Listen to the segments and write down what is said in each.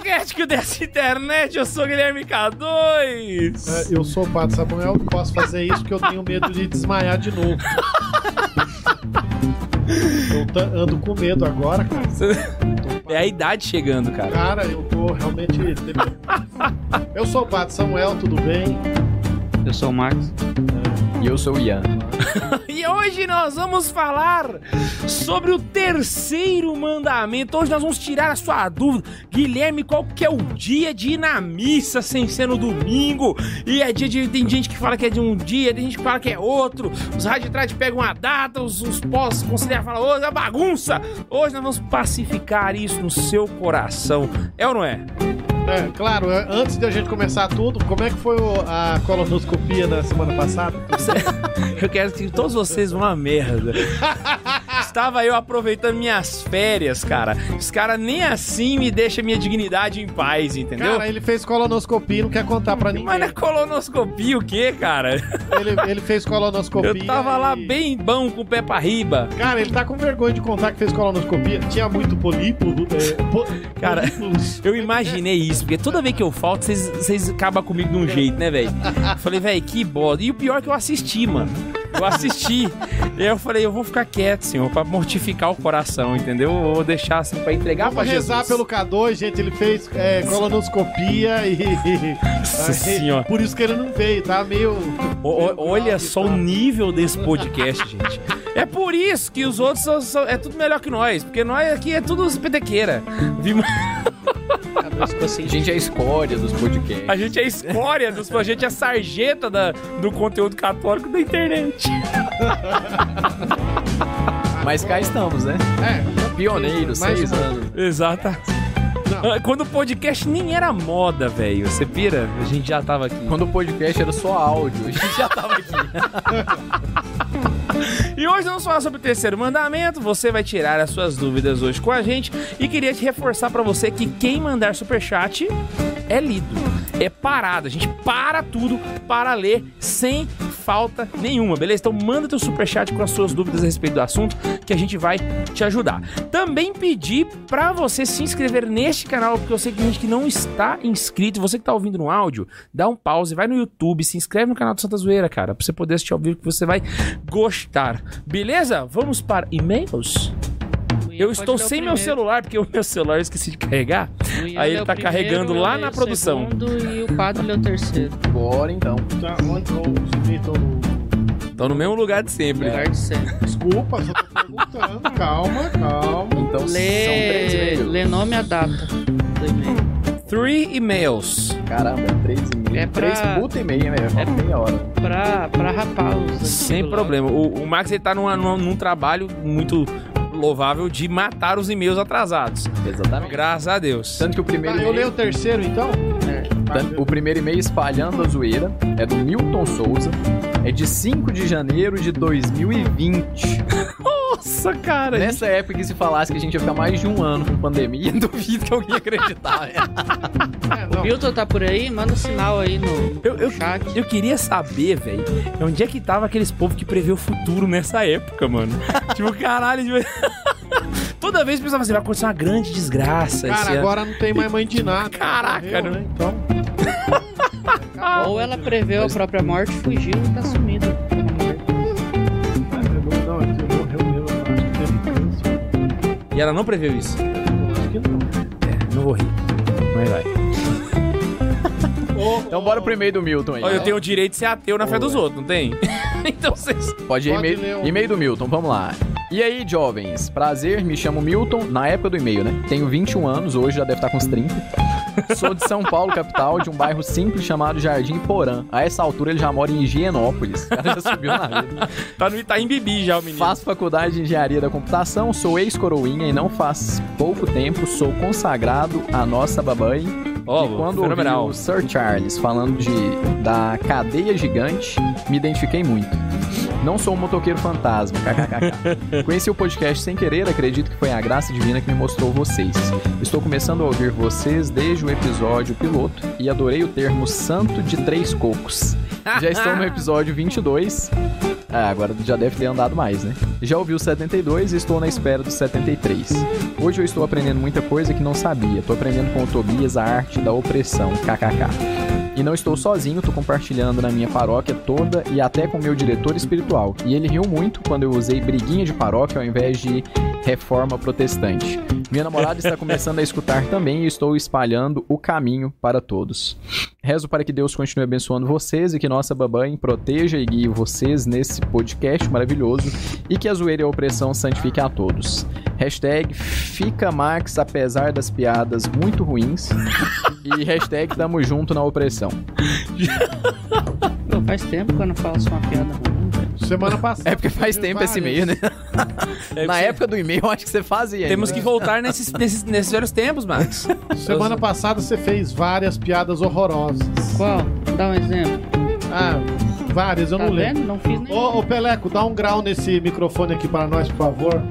catequético dessa internet. Eu sou Guilherme K2. É, Eu sou o Pato Samuel, posso fazer isso porque eu tenho medo de desmaiar de novo. Eu ando com medo agora, cara. É a idade chegando, cara. Cara, eu tô realmente. Eu sou o Pato Samuel, tudo bem? Eu sou o Max. E eu sou o Ian. E hoje nós vamos falar sobre o terceiro mandamento. Hoje nós vamos tirar a sua dúvida. Guilherme, qual que é o dia de ir na missa sem ser no domingo? E é dia de. Tem gente que fala que é de um dia, tem gente que fala que é outro. Os raditrades pegam uma data, os, os pós consideram falam, hoje é bagunça. Hoje nós vamos pacificar isso no seu coração. É ou não é? É, claro, antes de a gente começar tudo, como é que foi a colonoscopia na semana passada? Eu quero que todos vocês vão uma merda. Estava eu aproveitando minhas férias, cara. Os caras nem assim me deixam minha dignidade em paz, entendeu? Cara, ele fez colonoscopia e não quer contar pra ninguém. Mas na colonoscopia o quê, cara? Ele, ele fez colonoscopia. Eu tava lá e- bem bom com o pé pra riba. Cara, ele tá com vergonha de contar que fez colonoscopia. Tinha muito polipo. É, po- Cara, polípulos. Eu imaginei isso, porque toda vez que eu falto, vocês- vocês acabam comigo de um jeito, né, velho? Falei, velho, que bosta. E o pior é que eu assisti, mano. Eu assisti. e aí eu falei, eu vou ficar quieto, senhor, pra mortificar o coração, entendeu? Eu vou deixar assim pra entregar pra Vamos rezar Jesus. pelo K2, gente. Ele fez é, colonoscopia e. Nossa Aí, senhora. Por isso que ele não veio, tá meio. O- o- olha grave, só o tá? nível desse podcast, gente. É por isso que os outros são, são- é tudo melhor que nós, porque nós aqui é tudo petequeira. Vimos- A gente é a escória dos podcasts. A gente é a escória, dos, a gente é a sarjeta da- do conteúdo católico da internet. Mas cá estamos, né? É, Pioneiros, seis anos. Exato. Quando o podcast nem era moda, velho. Você pira? A gente já tava aqui. Quando o podcast era só áudio, a gente já tava aqui. E hoje vamos falar sobre o terceiro mandamento. Você vai tirar as suas dúvidas hoje com a gente. E queria te reforçar pra você que quem mandar superchat é lido. É parado. A gente para tudo para ler sem falta nenhuma, beleza? Então manda teu superchat com as suas dúvidas a respeito do assunto que a gente vai te ajudar. Também pedir pra você se inscrever neste canal, porque eu sei que tem gente que não está inscrito. Você que tá ouvindo no áudio, dá um pause, vai no YouTube, se inscreve no canal do Santa Zoeira, cara, pra você poder assistir ao vivo que você vai gostar. Beleza? Vamos para e-mails? Eu estou sem meu celular, porque o meu celular eu esqueci de carregar. Aí ele tá carregando lá na produção. O segundo e o padre lê o terceiro. Bora então. tá, onde eu submeto no. Estão no mesmo lugar de sempre. Lugar de ser. Desculpa, só tô perguntando. calma, calma. Então são três Lê, e-mails. lê nome e a data do e-mail. Three e-mails. Caramba, é três e meio. É pra- Três puta e meia mesmo. É meia hora. Pra, pra rapar os Sem problema. O, o Max ele tá numa- numa- num trabalho muito louvável de matar os e-mails atrasados. Exatamente. Graças a Deus. Tanto que o primeiro Tá, eu leio o terceiro então? É. o primeiro e-mail espalhando a zoeira é do Milton Souza. É de 5 de janeiro de 2020. Nossa, cara. Nessa época que se falasse que a gente ia ficar mais de um ano com pandemia, duvido que alguém ia acreditar. né? É, O. Milton tá por aí? Manda um sinal aí no Eu, eu, chat. eu queria saber, velho, onde é que tava aqueles povos que prevê o futuro nessa época, mano. tipo, caralho. Tipo... Toda vez pensava assim, vai acontecer uma grande desgraça. esse Cara, ano. agora não tem mais mãe de nada. Caraca, Morreu, né? né? Então. Ou ela preveu a própria morte, fugiu e tá sumida. E ela não preveu isso. É, não vou rir. Mas vai. Então bora pro e-mail do Milton aí. Olha, eu tenho o direito de ser ateu na fé dos outros, não tem? então vocês. Pode ir, Pode e-mail, e-mail do Milton, vamos lá. E aí, jovens? Prazer, me chamo Milton, na época do e-mail, né? Tenho 21 anos, hoje já deve estar com uns 30. Sou de São Paulo, capital, de um bairro simples chamado Jardim Porã. A essa altura ele já mora em Higienópolis. O cara já subiu na vida. Tá no Itaim Bibi já, o menino. Faço faculdade de engenharia da computação, sou ex-coroinha e não faz pouco tempo sou consagrado à nossa babai. Ó, e quando ouvi fenomenal. o Sir Charles falando de, da cadeia gigante, me identifiquei muito. Não sou um motoqueiro fantasma, kkkk. Conheci o podcast sem querer, acredito que foi a graça divina que me mostrou vocês. Estou começando a ouvir vocês desde o episódio piloto e adorei o termo santo de três cocos. Já estou no episódio 22. Ah, agora já deve ter andado mais, né? Já ouvi o 72 e estou na espera do 73. Hoje eu estou aprendendo muita coisa que não sabia. Estou aprendendo com o Tobias a arte da opressão, kkk. E não estou sozinho, tô compartilhando na minha paróquia toda e até com meu diretor espiritual. E ele riu muito quando eu usei briguinha de paróquia ao invés de reforma protestante. Minha namorada está começando a escutar também e estou espalhando o caminho para todos. Rezo para que Deus continue abençoando vocês e que nossa babãe proteja e guie vocês nesse podcast maravilhoso e que a zoeira e a opressão santifique a todos. Hashtag fica Max apesar das piadas muito ruins e hashtag tamo junto na opressão. Pô, faz tempo que eu não faço uma piada ruim. Semana passada. É porque faz tempo esse e-mail, né? É Na época do e-mail, eu acho que você fazia. Temos que voltar nesses, nesses, nesses velhos tempos, Max. Semana passada você fez várias piadas horrorosas. Qual? Dá um exemplo. Ah, várias, eu tá não vendo? lembro. Não fiz nem. Ô, ô, Peleco, dá um grau nesse microfone aqui para nós, por favor.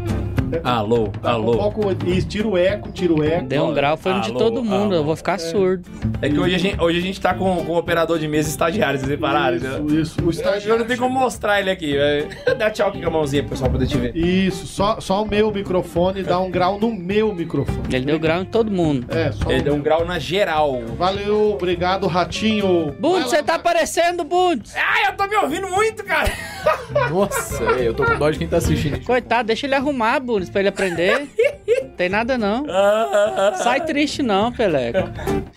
Alô, Dá Um pouco, isso, tira o eco, tira o eco. Deu um grau, foi de Alô, todo mundo. alô. Eu vou ficar surdo. É que hoje a gente, hoje a gente tá com, com o operador de mesa estagiário, vocês repararam? Isso, isso. O Eu estagiário não tenho como mostrar ele aqui. vai. Dá tchau aqui com a mãozinha pro pessoal poder te ver. Isso, só, só o meu microfone dá um grau no meu microfone. Ele deu grau em todo mundo. É, só Ele o deu um grau na geral. Valeu, obrigado, Ratinho. Bundes, você tá aparecendo, Bundes! Ai, eu tô me ouvindo muito, cara. Nossa, eu tô com dó de quem tá assistindo. Coitado, deixa ele arrumar, Bundes, pra ele aprender. Tem nada não. Sai triste não, Peleco.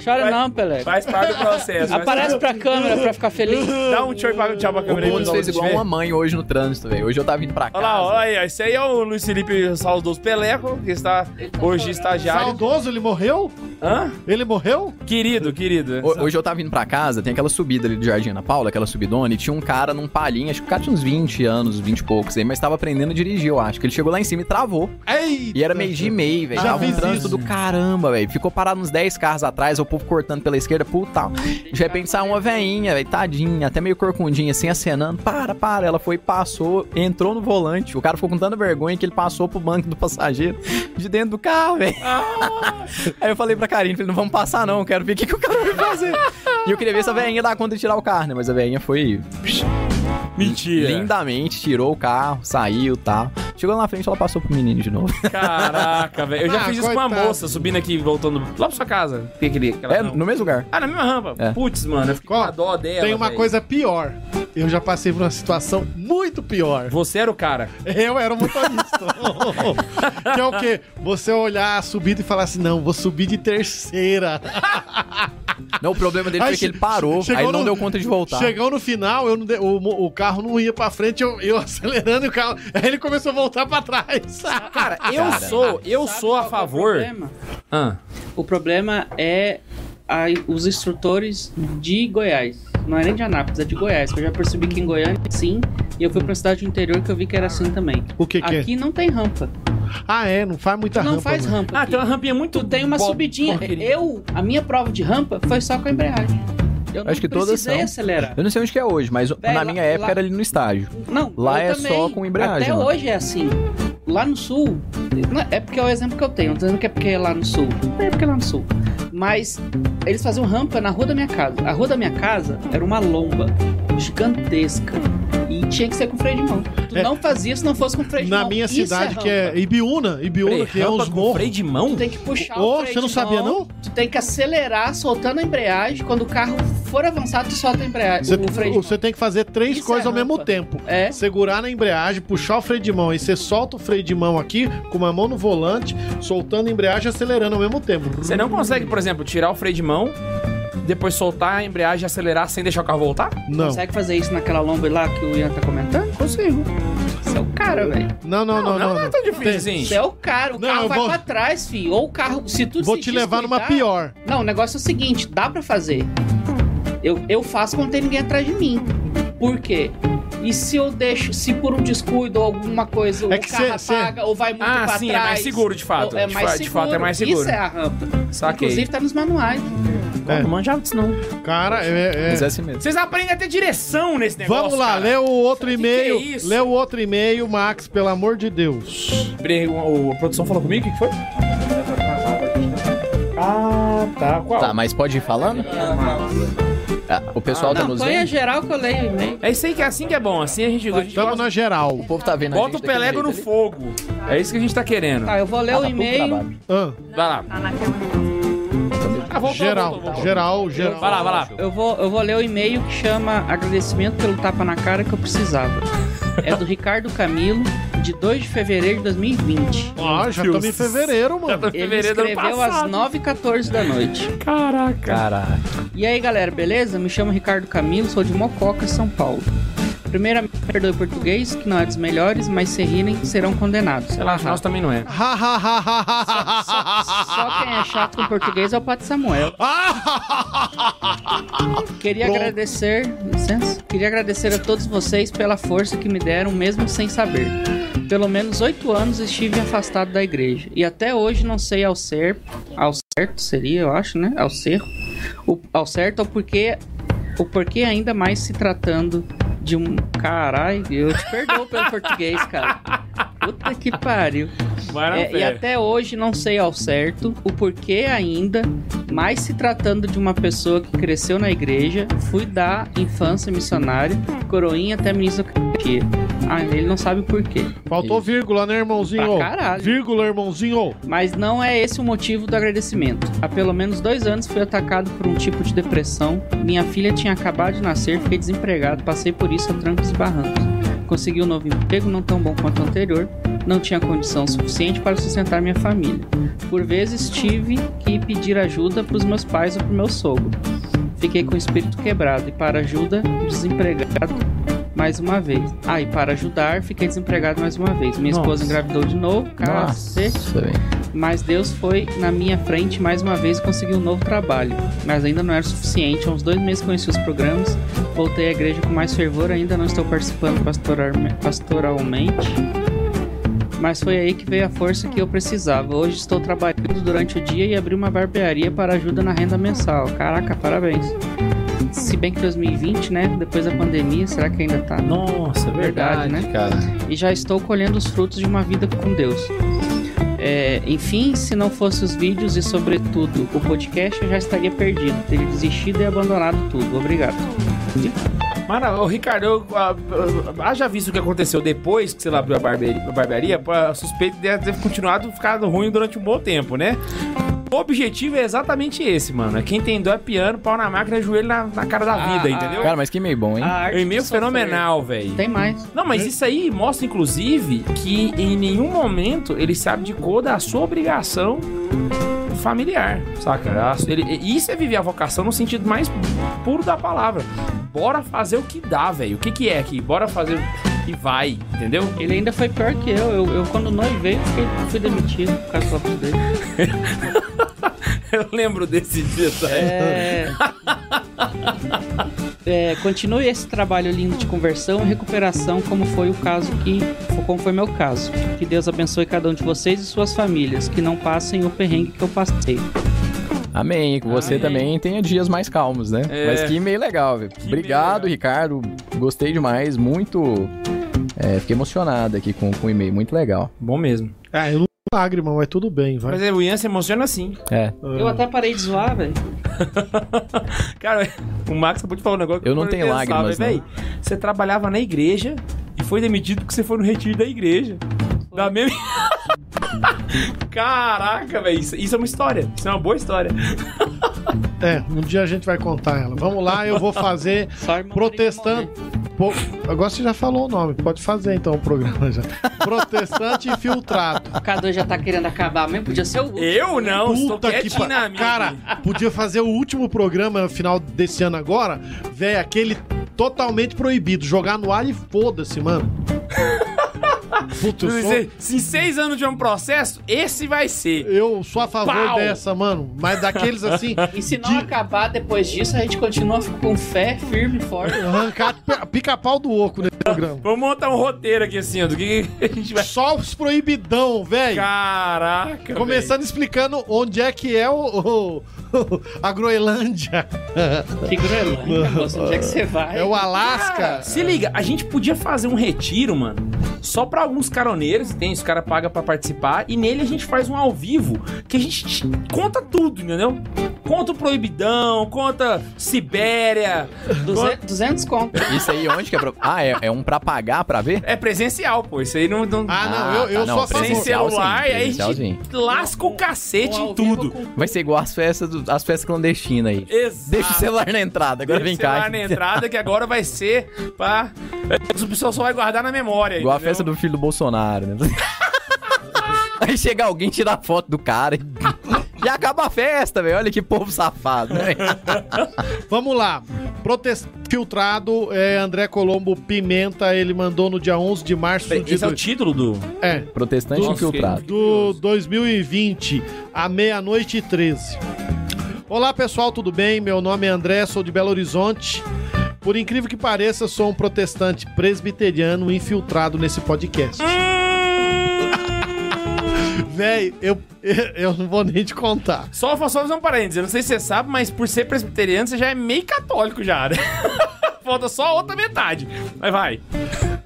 Chora Vai- não, Peleco. Faz parte do processo. faz Aparece pra câmera pra ficar feliz. Dá um tchau pra, tchau pra O câmera Bundes pessoal, fez igual uma mãe hoje no trânsito, velho. Hoje eu tava vindo pra Olha lá, casa. olha aí, ó. esse aí é o Luiz Felipe Saudoso Peleco, que está hoje estagiário. Saudoso, ele morreu? Hã? Ele morreu? Querido, querido. Ho- Hoje eu tava vindo pra casa, tem aquela subida ali do Jardim Ana Paula, aquela subidona, e tinha um cara num palhinho, acho que o cara tinha uns 20 anos, 20 e poucos aí, mas tava aprendendo a dirigir, eu acho. Que ele chegou lá em cima e travou. Eita. E era meio-dia e meio, velho. Tava um trânsito do caramba, velho. Ficou parado uns 10 carros atrás, o povo cortando pela esquerda, puta. De repente saiu uma veinha, velho, tadinha, até meio corcundinha, assim, acenando. Para, para. Ela foi, passou, entrou no volante. O cara ficou com tanta vergonha que ele passou pro banco do passageiro de dentro do carro, velho. Aí eu falei pra Karine, falei, não vamos passar não, quero ver o que, que o cara vai fazer. E eu queria ver se a veinha dá conta de tirar o carro, né? Mas a veinha foi Mentira. lindamente, tirou o carro, saiu tal. Chegou lá na frente, ela passou pro menino de novo. Caraca, velho. Eu já Ah, fiz isso com uma coitado. moça, subindo aqui, voltando lá pra sua casa. Tem aquele, aquela É, rampa. no mesmo lugar. Ah, na mesma rampa. É. Putz, mano, eu fiquei com Ó, a dó dela. Tem uma velho. coisa pior. Eu já passei por uma situação muito pior. Você era o cara. Eu era o motorista. que é o quê? Você olhar a subida e falar assim: não, vou subir de terceira. Não, o problema dele Aí foi que ele parou, aí não no- deu conta de voltar. Chegou no final, eu não de- o, o carro não ia pra frente, eu, eu acelerando e o carro. Aí ele começou a voltar pra trás. Cara, eu Cara. sou, eu sou a é o favor. problema? Ah, O problema é a- os instrutores de Goiás. Não é nem de Anápolis, é de Goiás. Que eu já percebi que em Goiânia sim. E eu fui pra cidade do interior que eu vi que era assim também. O que que é? Aqui não tem rampa. Ah, é, não faz muita não rampa. faz né? rampa. ah aqui. tem uma rampinha muito. Tu tem uma bo- subidinha. porqueria. Eu, a minha prova de rampa foi só com a embreagem. Eu não Acho que todas são. acelerar. Eu não sei onde que é hoje, mas na lá- minha época lá- era ali no estágio. Não, Lá eu é também. só com embreagem, Até né? hoje é assim. Lá no sul, não é- é porque é o exemplo que eu tenho, não tô dizendo que é porque é lá no sul. Não é porque é lá no sul. Mas eles faziam rampa na rua da minha casa. A rua da minha casa era uma lomba gigantesca. E tinha que ser com freio de mão. Tu É. não fazia se não fosse com freio de Na mão. minha Isso cidade, que é. Ibiúna, Ibiúna, Peraí, que é uns com morros. freio de mão? Tu tem que puxar Ô, o freio você não de sabia, mão, não? Tu tem que acelerar, soltando a embreagem. Quando o carro for avançar, tu solta a embreagem. Você, o freio de mão. você tem que fazer três Isso coisas é ao mesmo tempo. É. Segurar na embreagem, puxar o freio de mão. E você solta o freio de mão aqui, com uma mão no volante, soltando a embreagem e acelerando ao mesmo tempo. Você não consegue, por exemplo, tirar o freio de mão, depois soltar a embreagem e acelerar sem deixar o carro voltar? Não. Consegue fazer isso naquela lomba lá que o Ian tá comentando? Consigo. Você é o cara, velho. Não, não, não, não. não é tão difícil assim. Você é o cara. O Não, carro vai vou- pra trás, filho. Ou o carro. Se tu Vou se te levar numa pior. Não, o negócio é o seguinte: dá pra fazer. Eu, eu faço quando tem ninguém atrás de mim. Por quê? E se eu deixo, se por um descuido ou alguma coisa É o que carro cê- cê- apaga ou vai muito Ah, pra sim, é trás... mais seguro, de fato. É De mais fa- de seguro. fato, é mais seguro. Isso é a rampa. Saquei. Inclusive tá nos manuais. Pô, Não manjava disso, não. Cara, é. é- Mas é assim mesmo. Vocês aprendem a ter direção nesse negócio. Vamos lá, cara. lê o outro Que que e-mail. é isso? lê o outro e-mail, Max, pelo amor de Deus. O, o- a produção falou comigo? O que foi? Ah, tá. Qual? Tá, mas pode ir falando? Ah, o pessoal tá Não, nos põe a vendo? geral que eu leio o e-mail. É isso aí que é assim que é bom. Assim a gente, a gente Tamo gosta- na geral. O povo tá vendo bota o pelego no jeito fogo. É isso que a gente tá querendo. Tá, eu vou ler ali. o Ah, tá pouco e-mail. Ah, Vai lá. Ah, voltou, geral, voltou, voltou. geral, geral. Vai lá, vai lá. Eu vou, eu vou ler o e-mail que chama Agradecimento pelo tapa na cara que eu precisava. É do Ricardo Camilo, de 2 de fevereiro de 2020. Ah, já estamos em fevereiro, mano. Ele fevereiro escreveu às passado. 9h14 da noite. Caraca. Caraca. E aí, galera, beleza? Me chamo Ricardo Camilo, sou de Mococa, São Paulo. Primeiramente, perdoe o português, que não é dos melhores, mas se rirem, serão condenados. Relaxa, nós também não é. Só, ha, só quem é chato com português é o Pato Samuel. Queria Pronto. agradecer, licença, queria agradecer a todos vocês pela força que me deram, mesmo sem saber. Pelo menos oito anos estive afastado da igreja e até hoje não sei ao ser, ao certo seria, eu acho, né? Ao ser, o, ao certo o porquê, o porquê ainda mais se tratando de um caralho. Eu te perdoo pelo português, cara. Puta que pariu. É, e até hoje não sei ao certo o porquê ainda, mas se tratando de uma pessoa que cresceu na igreja, fui da infância missionária, coroinha até ministro Eucaristia. Ah, ele não sabe o porquê. Faltou vírgula, né, irmãozinho? Pra caralho. Vírgula, irmãozinho. Mas não é esse o motivo do agradecimento. Há pelo menos dois anos fui atacado por um tipo de depressão. Minha filha tinha acabado de nascer, fiquei desempregado, passei por isso a trancos e barrancos. Consegui um novo emprego, não tão bom quanto o anterior. Não tinha condição suficiente para sustentar minha família. Por vezes tive que pedir ajuda para os meus pais ou para o meu sogro. Fiquei com o espírito quebrado e para ajuda, desempregado mais uma vez. Ah, e para ajudar, fiquei desempregado mais uma vez. Minha esposa Nossa. engravidou de novo, cacete. Mas Deus foi na minha frente mais uma vez e conseguiu um novo trabalho. Mas ainda não era suficiente. Há uns dois meses conheci os programas, voltei à igreja com mais fervor. Ainda não estou participando pastoral- pastoralmente. Mas foi aí que veio a força que eu precisava. Hoje estou trabalhando durante o dia e abri uma barbearia para ajuda na renda mensal. Caraca, parabéns. Se bem que 2020, né? Depois da pandemia, será que ainda tá? Nossa, é verdade, Verdade, né? Cara. e já estou colhendo os frutos de uma vida com Deus. É, enfim, se não fosse os vídeos e, sobretudo, o podcast, eu já estaria perdido, teria desistido e abandonado tudo. Obrigado. Mano, ô, Ricardo, eu, ah, ah, haja visto o que aconteceu depois que você abriu a barbearia, a barbearia suspeito de ter continuado ficado ruim durante um bom tempo, né? O objetivo é exatamente esse, mano. É quem tem dó é piano, pau na máquina, joelho na, na cara da vida, Ah, entendeu? Cara, mas que meio bom, hein? É um e-mail de sofrer. fenomenal, velho. Tem mais. Não, mas isso aí mostra, inclusive, que em nenhum momento ele se abdicou da sua obrigação familiar, saca? Ele, isso é viver a vocação no sentido mais puro da palavra. Bora fazer o que dá, velho. O que que é aqui? Bora fazer e vai, entendeu? Ele ainda foi pior que eu. Eu, eu quando noivei, fiquei, fui demitido por causa do óculos dele. Eu lembro desse dia, tá? É... É, continue esse trabalho lindo de conversão e recuperação, como foi o caso que, como foi meu caso. Que Deus abençoe cada um de vocês e suas famílias, que não passem o perrengue que eu passei. Amém. Que você Amém. também tenha dias mais calmos, né? É. Mas que meio legal, velho. Obrigado, legal. Ricardo. Gostei demais. Muito. é, fiquei emocionado aqui com, com o e-mail. Muito legal. Bom mesmo. Ah, eu não tenho lágrima, mas tudo bem, vai. Mas é, o Ian se emociona assim. É. Eu até parei de zoar, velho. Cara, o Max acabou de falar um negócio que Eu não tenho pensar, lágrimas, velho. Véi, Você trabalhava na igreja e foi demitido porque você foi no retiro da igreja. Da mesma. Caraca, velho. Isso, isso é uma história. Isso é uma boa história. É, um dia a gente vai contar ela. Vamos lá, eu vou fazer protestante. Pô, agora você já falou o nome, pode fazer então o programa já. Protestante infiltrado. O K2 já tá querendo acabar mesmo, podia ser o último. Eu não, estou Puta que quietinho na pa... minha. Cara, podia fazer o último programa final desse ano agora, velho, aquele totalmente proibido, jogar no ar e foda-se, mano. Puta, sou, Se, se em seis anos de um processo, esse vai ser. eu sou a favor Pau! dessa, mano. Mas daqueles assim, E se não de acabar depois disso, a gente continua com fé firme e forte. arrancar pi- pica-pau do oco nesse programa. Vamos montar um roteiro aqui assim, ó, do que a gente vai. Só os proibidão, velho. Caraca! Começando explicando onde é que é o, o- a Groenlândia. Que Groenlândia, moço, onde é que você vai? É o Alasca. Cara, se liga, a gente podia fazer um retiro, mano, só pra alguns caroneiros, tem, os caras pagam pra participar, e nele a gente faz um ao vivo, que a gente te- conta tudo, entendeu? Conta o Proibidão, conta Sibéria, 200, 200 conto. Isso aí, onde que é pra... Ah, é, é um pra pagar pra ver? é presencial, pô, isso aí não... não Ah, não, eu, eu tá, sou a favor. sem presencial, celular, sim, e aí a presencialzinho. gente lasca o cacete Um em tudo. com- Vai ser igual as festas, do- as festas clandestinas aí. Exato. Deixa o celular na entrada, agora Deixa vem o celular cá. na entrada, que agora vai ser pra... O pessoal só vai guardar na memória. Igual a entendeu? Festa do filho do Bolsonaro, né? Aí chega alguém, tira a foto do cara e... e acaba a festa, velho. Olha que povo safado, né? Vamos lá. Protest... Filtrado, é, André Colombo Pimenta, ele mandou no dia 11 de março de... Esse é o título do... É, Protestante Nossa, infiltrado. do 2020, à meia-noite e 13. Olá pessoal, tudo bem? Meu nome é André, sou de Belo Horizonte. Por incrível que pareça, sou um protestante presbiteriano infiltrado nesse podcast. Véi, eu, eu não vou nem te contar. Só, só fazer um parênteses, eu não sei se você sabe, mas por ser presbiteriano, você já é meio católico já, né? Falta só a outra metade. Mas vai.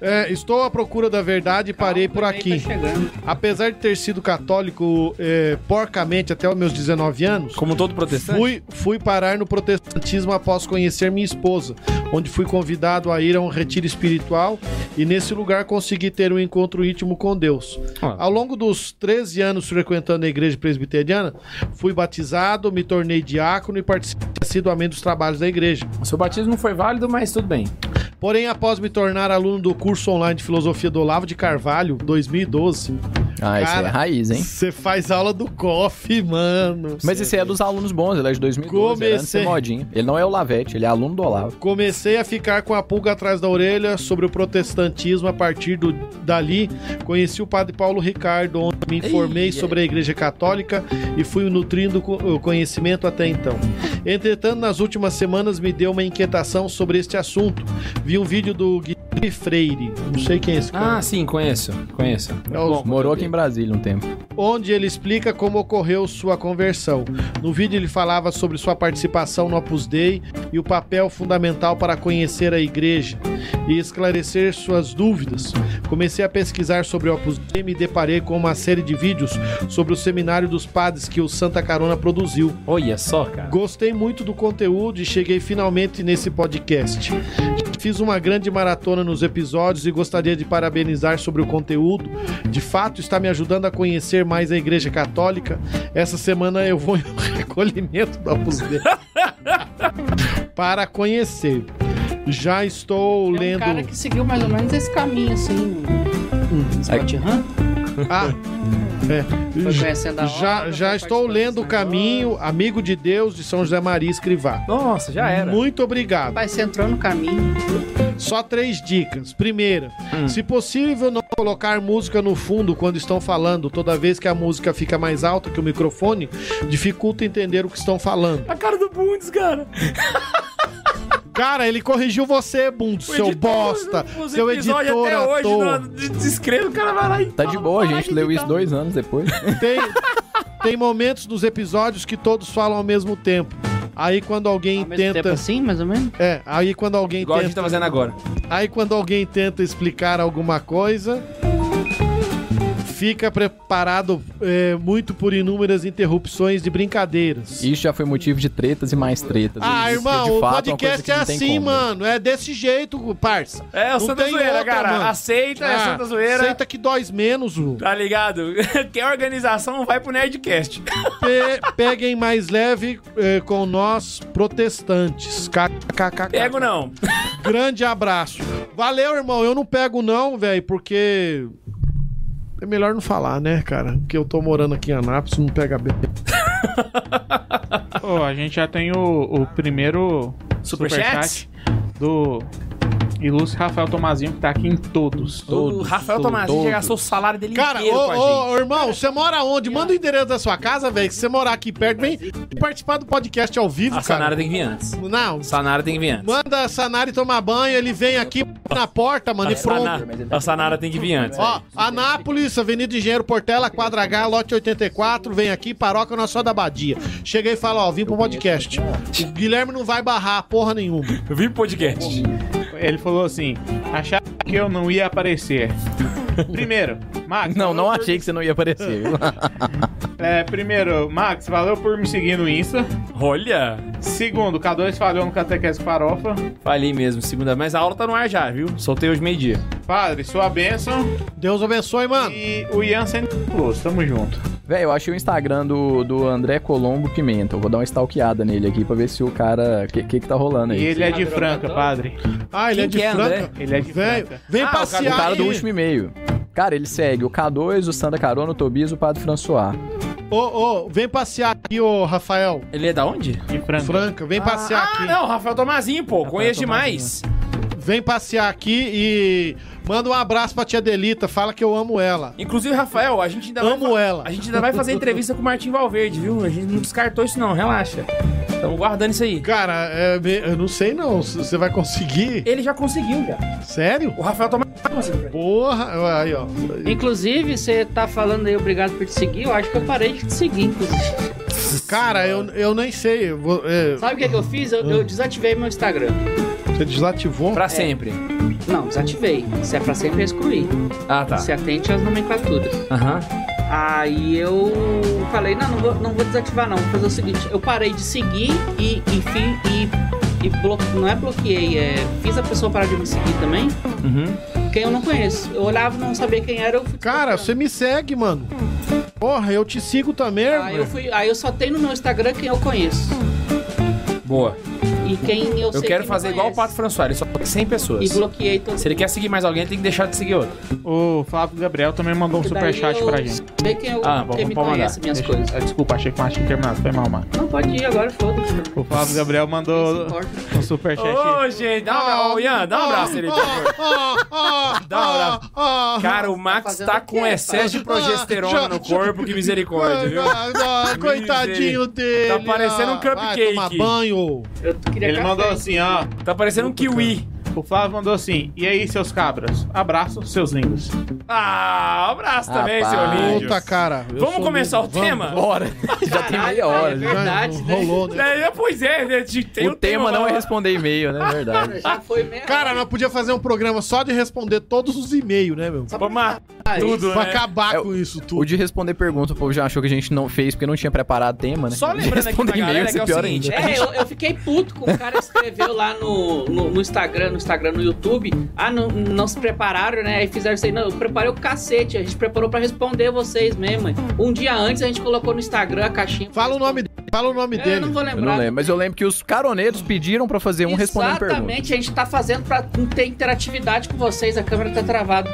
É, estou à procura da verdade e parei por o aqui. Tá. Apesar de ter sido católico é, porcamente até os meus 19 anos, Como todo protestante? Fui, fui parar no protestantismo após conhecer minha esposa, onde fui convidado a ir a um retiro espiritual e nesse lugar consegui ter um encontro íntimo com Deus. Ah. Ao longo dos 13 anos frequentando a igreja presbiteriana, fui batizado, me tornei diácono e participei assiduamente dos trabalhos da igreja. O seu batismo não foi válido, mas tudo bem. Porém, após me tornar aluno do curso online de filosofia do Olavo de Carvalho, 2012, Ah, isso é raiz, hein? você faz aula do COF, mano. Mas esse aí é dos alunos bons, ele é de 2012, ele é Comecei. modinha. Ele não é o Lavete, ele é aluno do Olavo. Comecei a ficar com a pulga atrás da orelha sobre o protestantismo a partir do, dali. Conheci o padre Paulo Ricardo, onde me informei Ei, sobre a Igreja Católica e fui nutrindo o conhecimento até então. Entretanto, nas últimas semanas me deu uma inquietação sobre este assunto. Vi um vídeo do Guilherme Freire, não sei quem é esse cara, Ah, sim, conheço. Conheço. É Morou aqui em Brasília um tempo. onde ele explica como ocorreu sua conversão. No vídeo ele falava sobre sua participação no Opus Dei e o papel fundamental para conhecer a igreja e esclarecer suas dúvidas. Comecei a pesquisar sobre o Opus Dei e me deparei com uma série de vídeos sobre o seminário dos padres que o Santa Carona produziu. Olha só, cara. Gostei muito do conteúdo e cheguei finalmente nesse podcast. Fiz uma grande maratona nos episódios e gostaria de parabenizar sobre o conteúdo. De fato, está me ajudando a conhecer mais a Igreja Católica. Essa semana eu vou em um recolhimento da Opus Dei para conhecer. Já estou Tem um lendo. cara que seguiu mais ou menos esse caminho, assim. Hum. Scott. Ah, é. Conhecendo a Já, já estou lendo o caminho, amigo de Deus de São José Maria Escrivá. Nossa, já era. Muito obrigado. Vai você entrou no caminho. Só três dicas. Primeira, Hum. se possível, não colocar música no fundo quando estão falando. Toda vez que a música fica mais alta que o microfone, dificulta entender o que estão falando. A cara do Bundes, cara. Cara, ele corrigiu você, Bundo, O seu editor- bosta, os seu editor até hoje, no- de- descreve, o cara vai lá e Tá de boa, a "Para gente leu isso editar." dois anos depois. Tem, tem momentos nos episódios que todos falam ao mesmo tempo. Aí quando alguém Ao mesmo tempo tenta. assim, mais ou menos. É, aí quando alguém Igual a gente tenta. tá fazendo agora. Aí quando alguém tenta explicar alguma coisa, fica preparado é, muito por inúmeras interrupções de brincadeiras. Isso já foi motivo de tretas e mais tretas. Ah, Isso, irmão, o fato, uma podcast é assim, como. mano. É desse jeito, parça. É, o Não Santa tem Zoeira, outra, cara. mano. Aceita, é Ah, Santa Zoeira. Aceita que dóis menos, o. Tá ligado? Quer organização, vai pro Nerdcast. Pe- peguem mais leve eh, com nós, protestantes. Pego não. Grande abraço. Valeu, irmão. Eu não pego, não, velho, porque. É melhor não falar, né, cara? Porque eu tô morando aqui em Anápolis, não pega bem. Pô, a gente já tem o, o primeiro Superchat? superchat do Ilustre Rafael Tomazinho, que tá aqui em todos. o Todos, Rafael todos, Tomazinho já todos. gastou o salário dele Cara, inteiro com a gente. ô, ô, irmão, você mora onde? Manda o endereço da sua casa, velho. Se você morar aqui perto, vem participar do podcast ao vivo, A Sanara cara. tem que vir antes. Não, Sanara tem que vir antes. manda a Sanari tomar banho, ele vem aqui na porta, mano, A e pronto. Sanara, a Sanara tem que vir antes. Ó, Anápolis, Avenida Engenheiro Portela, quadra H, lote 84, vem aqui, paróquia Nossa Senhora da Badia. Chega aí e fala, ó, vim pro podcast. O Guilherme não vai barrar porra nenhuma. Eu vim pro podcast. Ele falou assim: achava que eu não ia aparecer. Primeiro, Max. Não, não valeu por- achei que você não ia aparecer. É, primeiro, Max, valeu por me seguir no Insta. Olha, Segundo, K2 falhou no Catequese Farofa. falei mesmo, segunda, mas a aula tá no ar já, viu? Soltei hoje meio-dia. Padre, sua bênção. Deus abençoe, mano. E o Ian Santos, tamo junto. Véi, eu achei o Instagram do, do André Colombo Pimenta. Eu vou dar uma stalkeada nele aqui pra ver se o cara. O que, que que tá rolando E aí? ele é de Franca, padre. Ah, ele Quem é de é, Franca. André? Ele é de Vem, Franca. vem Ah, o passear O cara do último e-mail. Cara, ele segue o K2, o Santa Carona, o Tobias e o Padre François. Ô, ô, vem passear aqui, ô, Rafael. Ele é da onde? De Franca. Franca, vem passear ah, aqui. não, Rafael Tomazinho, pô, conheço demais. Vem passear aqui e manda um abraço pra tia Delita. Fala que eu amo ela. Inclusive, Rafael, a gente ainda vai Amo ela. A gente ainda vai fazer entrevista com o Martin Valverde, viu? A gente não descartou isso não, relaxa. Estamos guardando isso aí. Cara, é, eu não sei não. se Você vai conseguir? Ele já conseguiu, já. Sério? O Rafael já conseguiu. Porra, aí, ó. Inclusive, você tá falando aí, obrigado por te seguir. Eu acho que eu parei de te seguir, inclusive. Cara, eu, eu nem sei. eu vou- é, Sabe o que, que eu fiz? Eu, eu desativei meu Instagram. Você desativou? Pra sempre. Não, desativei. Se é pra sempre, é excluir. Ah, tá. Se atente às nomenclaturas. Aham. Aí eu falei, não, não vou, não vou desativar não. Vou fazer o seguinte, eu parei de seguir e, e, fi- e, e blo- não é bloqueei, é, fiz a pessoa parar de me seguir também, Uhum. quem eu não conheço. Eu olhava e não sabia quem era, eu fui Cara, você me segue, mano. Porra, eu te sigo também, Aí eu, mano. fui, aí eu só tenho no meu Instagram quem eu conheço. Boa. E quem eu, Eu sei quero que me fazer igual o. Pato François, ele só tem 100 pessoas. E bloqueei todo Se ele quer seguir mais alguém, ele tem que deixar de seguir outro. O Flávio Gabriel também mandou um Porque daí superchat eu pra gente. Sei quem, eu, Ah, bom, quem me pode mandar. conhece, minhas Deixa- coisas. Ah, Desculpa, achei que tinha terminado. Foi mal, mano. Não, pode ir agora, foda-se. O Flávio Gabriel mandou um superchat. Ô, gente, dá um abraço. Ô, Ian, dá um abraço nele, por favor. Dá um abraço. Cara, o Max fazendo tá o quê, com excesso de progesterona no corpo, que misericórdia, viu? Coitadinho dele. Tá parecendo um ah. Vai cupcake. tomar banho. Eu Ele café. mandou assim, ó. Tá parecendo um kiwi. O Flávio mandou assim: E aí, seus cabras? Abraço, seus lindos. Ah, abraço também, Rapaz. seu lindo. Puta, cara. eu Vamos sou começar lindo. o tema? Bora! Já tem meia hora. É já. verdade, né? Rolou, né? É, pois é, né, tem o tema não é responder e-mail, né? Verdade. Já foi meia Cara, nós podíamos fazer um programa só de responder todos os e-mails, né, meu? Pra matar. Tudo, Pra né? acabar É, com isso O tudo. de responder pergunta, o povo já achou que a gente não fez porque não tinha preparado tema, né? Só O lembrando aqui responder pra galera que é o pior seguinte, ainda. É, eu, eu fiquei puto com o cara que escreveu lá no, no, no Instagram, no Instagram, no YouTube. Ah, não, não se prepararam, né? Aí fizeram isso aí. Não, eu preparei o cacete. A gente preparou pra responder vocês mesmo. Um dia antes a gente colocou no Instagram a caixinha. Fala o nome, responder. fala o nome É, Eu dele. não vou Eu lembrar. não lembro, mas eu lembro que os caroneiros pediram pra fazer um respondendo pergunta. Exatamente, a gente tá fazendo pra ter interatividade com vocês, a câmera tá travada.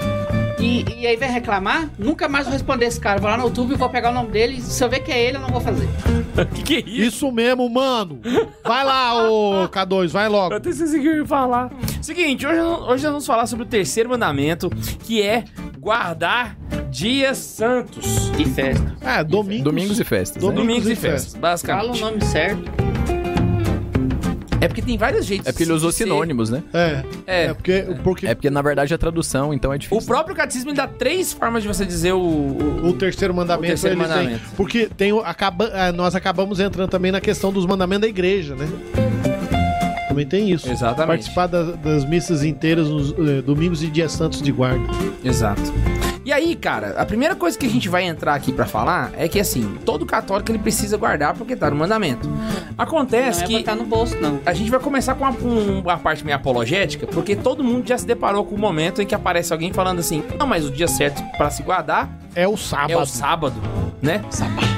E, e aí vem reclamar? Nunca mais vou responder esse cara. Vou lá no YouTube, vou pegar o nome dele. Se eu ver que é ele, eu não vou fazer. que que é isso? Isso mesmo, mano. Vai lá, ô K2, vai logo. Eu até esqueci o que eu ia falar. Seguinte, hoje, hoje nós vamos falar sobre o terceiro mandamento, que é guardar dias santos. E festa. É, domingos. Domingos e festas. né? Domingos e e festas, Fala o basicamente. nome certo. É porque tem vários jeitos É porque ele usou sinônimos, né? É, É. é porque, porque É porque na verdade é tradução, então é O difícil. próprio catecismo ele dá três formas de você dizer o. o- o terceiro mandamento O terceiro ele mandamento. tem. Porque tem, o- acaba, é, nós acabamos entrando também na questão dos mandamentos da igreja, né? Também tem isso. Exatamente. Participar das, das missas inteiras nos eh, domingos e dias santos de guarda. Exato. E aí, cara, a primeira coisa que a gente vai entrar aqui pra falar é que assim, todo católico ele precisa guardar porque tá no mandamento. Acontece não é que botar no bolso, não. a gente vai começar com uma, um- uma parte meio apologética, porque todo mundo já se deparou com o momento em que aparece alguém falando assim: "Não, mas o dia certo pra se guardar É o sábado. é o sábado". né?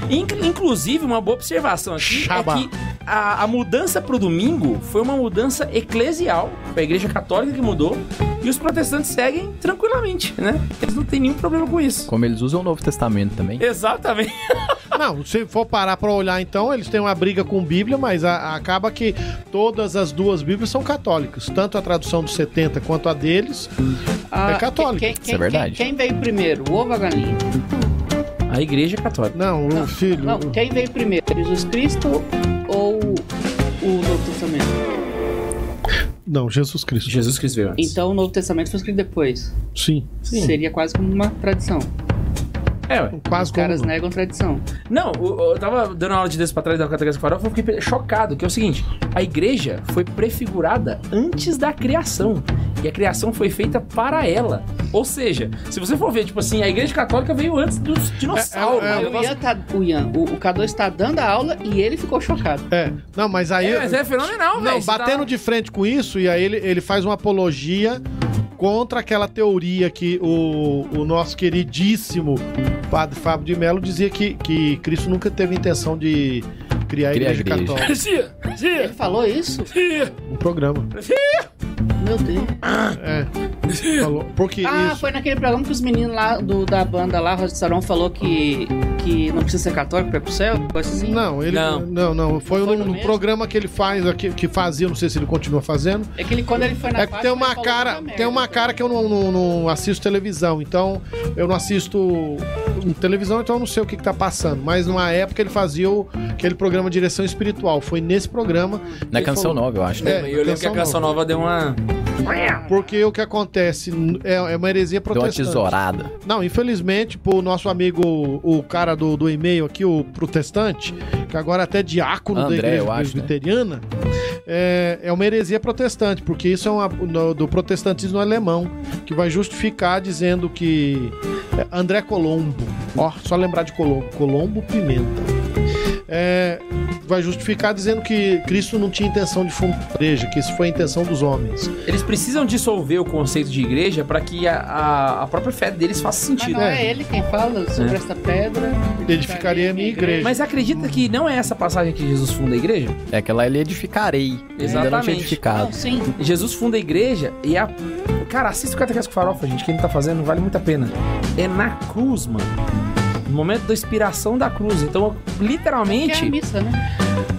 Inc- Inclusive, uma boa observação aqui Shabá. é que a, a mudança pro domingo foi uma mudança eclesial. Foi a igreja católica que mudou. E os protestantes seguem tranquilamente, né? Eles não têm nenhum problema com isso. Como eles usam o Novo Testamento também. Exatamente. Não, se for parar pra olhar então, eles têm uma briga com Bíblia, mas a- acaba que todas as duas Bíblias são católicas. Tanto a tradução dos 70 quanto a deles. Ah, É católico. Quem, Isso é verdade. Quem, quem veio primeiro, o ovo ou a galinha? A igreja católica. Não, o filho. Não, quem veio primeiro, Jesus Cristo ou o Novo Testamento? Não, Jesus Cristo. Jesus Cristo veio antes. Então o Novo Testamento foi escrito depois. Sim. Sim. Seria quase como uma tradição. É, ué. Quase Os caras como... negam tradição. Não, o- eu tava dando aula de Deus pra trás da catequese farofa, eu fiquei chocado, que é o seguinte, a igreja foi prefigurada antes da criação, e a criação foi feita para ela. Ou seja, se você for ver, tipo assim, a igreja católica veio antes dos dinossauros. É, é, né? o, Ian tá, o, Ian, o, o K2 tá dando a aula e ele ficou chocado. É, não, mas aí. É, mas é fenomenal, velho. Não, batendo tá- de frente com isso, e aí ele, ele faz uma apologia contra aquela teoria que o, o nosso queridíssimo padre Fábio de Mello dizia que, que Cristo nunca teve intenção de criar a Criar a igreja, igreja. católica. Ele falou isso? Um programa. Meu Deus. É. Falou. Porque Ah, isso. foi naquele programa que os meninos lá do, da banda lá, Rosa de Sarão, falou que, que não precisa ser católico pra ir pro céu, coisa assim. Não, ele. Não. Não, não. Foi, Foi no, programa que ele faz, aqui, que fazia, não sei se ele continua fazendo. É que ele, quando ele foi na É que tem uma cara, tem uma cara que eu não, não- não assisto televisão, então eu não assisto hum, televisão, então eu não sei o que, que tá passando. Mas numa época ele fazia o, aquele programa Direção Espiritual. Foi nesse programa. Na ele canção falou- nova, eu acho, É, né? eu lembro que a Canção canção nova deu uma. Porque o que acontece é, é uma heresia Deu uma protestante. tesourada. Não, infelizmente, pro nosso amigo, o cara do, do e-mail aqui, o protestante, que agora até é diácono André, da igreja eu acho, né? presbiteriana, é, é uma heresia protestante, porque isso é uma, no- do protestantismo alemão, que vai justificar dizendo que é, André Colombo, ó, só lembrar de Colombo, Colombo Pimenta. É, vai justificar dizendo que Cristo não tinha intenção de fundar a igreja, que isso foi a intenção dos homens. Eles precisam dissolver o conceito de igreja para que a, a, a própria fé deles faça Mas sentido. não é. É. ele quem fala sobre É. esta pedra. Edificaria a minha igreja. Mas acredita que não é essa passagem que Jesus funda a igreja? É aquela ele edificarei. Ainda não Exatamente. tinha edificado. Não, sim. Jesus funda a igreja e a. Cara, assista o Catequese com Farofa, gente. Quem não tá fazendo, vale muito a pena. É na cruz, mano. No momento da inspiração da cruz. Então, Que é a literalmente, missa, né?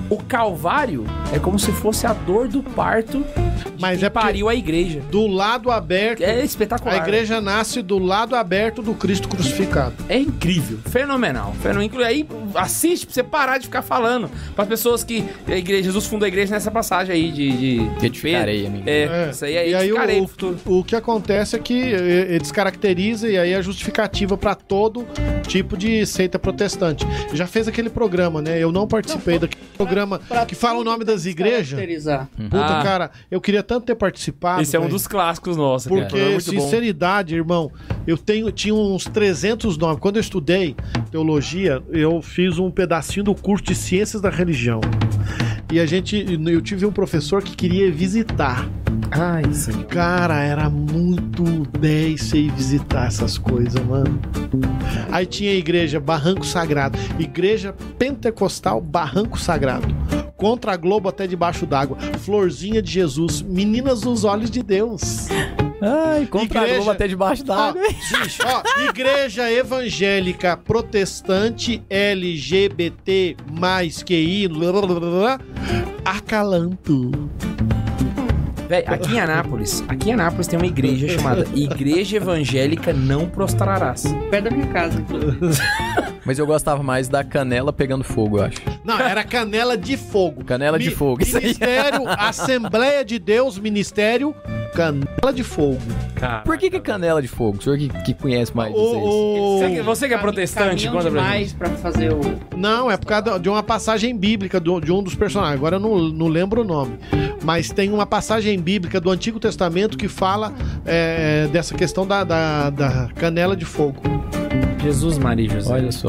O Calvário é como se fosse a dor do parto de Mas é pariu a igreja. Do lado aberto É espetacular. A igreja nasce do lado aberto do Cristo crucificado. É incrível, fenomenal. Fenomenal. Aí assiste pra você parar de ficar falando para as pessoas que a igreja, Jesus fundou a igreja nessa passagem aí de. de Edificarei, amigo. É, isso aí é e aí o, futuro. o que acontece é que eh, ele descaracteriza e aí é justificativa para todo tipo de seita protestante. Já fez aquele programa, né? Eu não participei daquele programa Pra que fala o nome das igrejas. descaracterizar. Puta, Ah. cara, eu queria tanto ter participado. Esse é um dos clássicos nossos. cara. Porque, É muito bom. sinceridade, irmão, eu tenho, tinha uns 300 nomes. Quando eu estudei teologia, eu fiz um pedacinho do curso de ciências da religião. E a gente, eu tive um professor que queria visitar. Ai, sim. Cara, era muito 10 você ir visitar essas coisas, mano. Aí tinha a igreja Barranco Sagrado, igreja pentecostal Barranco Sagrado. Contra a Globo até debaixo d'água. Florzinha de Jesus, meninas nos olhos de Deus. Ai, contra a Igreja- Globo até debaixo Ó, d'água. ó, igreja evangélica protestante LGBT mais QI blá, blá, blá, blá, acalanto. Véi, aqui em Anápolis, aqui em Anápolis tem uma igreja chamada Igreja Evangélica Não Prostrarás. Perto da minha casa, inclusive. Mas eu gostava mais da canela pegando fogo, eu acho. Não, era canela de fogo. Canela de Mi- fogo, isso aí. Ministério Assembleia de Deus, Ministério Canela de Fogo. Por que, que é canela de fogo? O senhor que, que conhece mais. O, Você que- você que é protestante, conta pra demais pra fazer o... Não, é por causa de uma passagem bíblica de um dos personagens. Agora eu não, não lembro o nome. Mas tem uma passagem bíblica do Antigo Testamento que fala é, dessa questão da, da, da canela de fogo. Jesus, Maria e José. Olha só.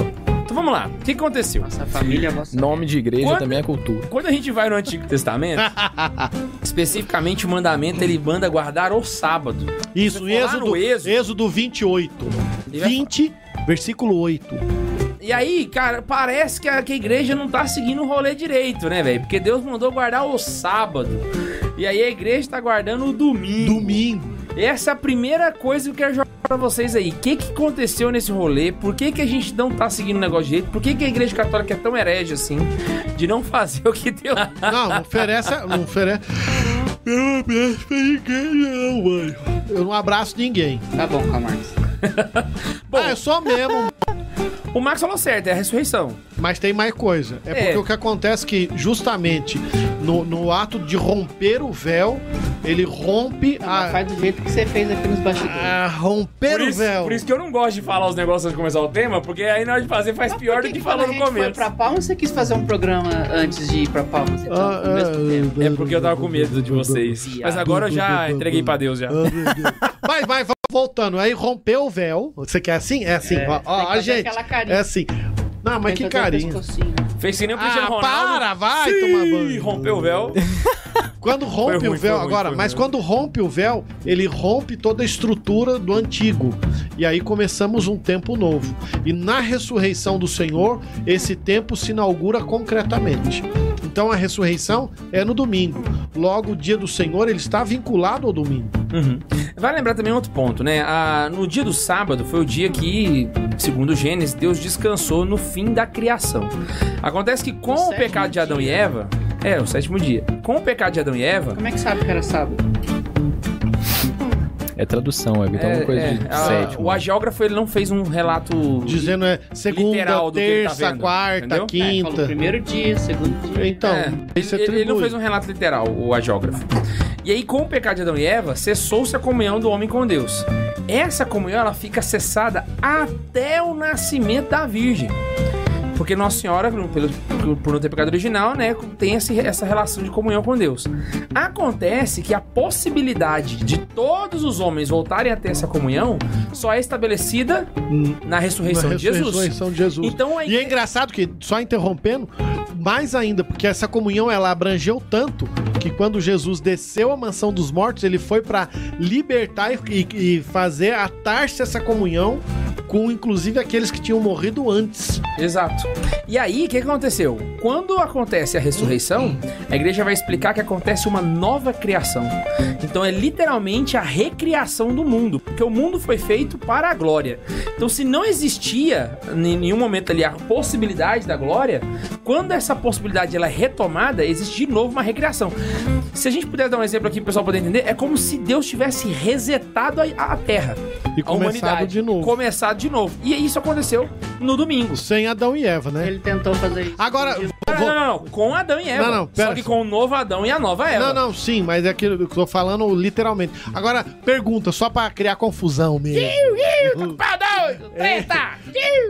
Vamos lá. O que aconteceu? Nossa família, vossa... Nome de igreja Quando- também é cultura. Quando a gente vai no Antigo Testamento, especificamente o mandamento ele manda guardar o sábado. Isso, Você Êxodo, Êxodo- Êxodo 28. Ele vai 20, versículo 8. E aí, cara, parece que a, que a igreja não tá seguindo o rolê direito, né, velho? Porque Deus mandou guardar o sábado. E aí a igreja tá guardando o domingo. Domingo. Essa é a primeira coisa que eu quero jogar pra vocês aí. O que que aconteceu nesse rolê? Por que que a gente não tá seguindo o negócio direito? Por que que a igreja católica é tão herege assim? De não fazer o que Deus... Não, não oferece. Não oferece. Eu não abraço pra ninguém, não, mano. Eu não abraço ninguém. Tá bom, Camargo. Bom, Ah, é só mesmo. o Max falou certo, é a ressurreição. Mas tem mais coisa. É É. porque o que acontece é que, justamente, no, no ato de romper o véu, ele rompe Mas a. faz do jeito que você fez aqui nos bastidores. a romper Por o isso, véu. por isso que eu não gosto de falar os negócios antes de começar o tema, porque aí na hora de fazer faz pior do que falou a no gente foi começo. pra Palmas, você quis fazer um programa antes de ir pra Palmas? Então, Ah, no mesmo tempo. É porque eu tava com medo de vocês. Mas agora eu já entreguei pra Deus já. Ah. Vai, vai, vai, voltando. Aí rompeu o véu. Você quer assim? É assim. É, ó, ó, gente. É assim. Não, mas Tem que carinho. Fez que nem o Cristiano Ah, Ronaldo. para, vai Sim, tomar banho. rompeu o véu. Quando rompe ruim, o véu, ruim, agora, mas ruim. quando rompe o véu, ele rompe toda a estrutura do antigo. E aí começamos um tempo novo. E na ressurreição do Senhor, esse tempo se inaugura concretamente. Então a ressurreição é no domingo. Logo, o dia do Senhor, ele está vinculado ao domingo. Uhum. Vai lembrar também outro ponto, né? Ah, no dia do sábado foi o dia que, segundo Gênesis, Deus descansou no fim da criação. Acontece que com o, sétimo pecado de Adão e dia. Eva, é, o sétimo dia. Com o pecado de Adão e Eva, Como é que sabe que era sábado? É tradução, é, então é, uma coisa é, de a- sétimo. o agiógrafo ele não fez um relato Dizendo é segunda, Literal do que ele tá terça, vendo, quarta, entendeu? É, falou quinta. primeiro dia, segundo dia. Então, É, isso ele, ele não fez um relato literal, o agiógrafo. E aí, com o pecado de Adão e Eva, cessou-se a comunhão do homem com Deus. Essa comunhão ela fica cessada até o nascimento da Virgem. Porque Nossa Senhora, pelo, por não ter pecado original, né, tem esse- essa relação de comunhão com Deus. Acontece que a possibilidade de todos os homens voltarem a ter essa comunhão só é estabelecida na ressurreição Na de Jesus. ressurreição de Jesus. Então aí E é engraçado que, só interrompendo, mais ainda, porque essa comunhão ela abrangeu tanto que quando Jesus desceu à mansão dos mortos, ele foi para libertar e, e fazer atar-se essa comunhão com inclusive aqueles que tinham morrido antes. Exato. E aí, o que, aconteceu? Quando acontece a ressurreição, a igreja vai explicar que acontece uma nova criação. Então é literalmente a recriação do mundo, porque o mundo foi feito para a glória. Então, se não existia em nenhum momento ali a possibilidade da glória, quando essa possibilidade ela é retomada, existe de novo uma recriação. Se a gente puder dar um exemplo aqui para o pessoal poder entender, é como se Deus tivesse resetado a, a Terra. E a começado humanidade. de novo. Começado de novo. E isso aconteceu no domingo. Sem Adão e Eva, né? Ele tentou fazer isso. Agora, Não, vou- não, não, não, com Adão e Eva. Não, não, pera Só que com o novo Adão e a nova Eva. Não, não, sim, mas é aquilo que eu tô falando literalmente. Agora, pergunta, só pra criar confusão mesmo. Doido, treta!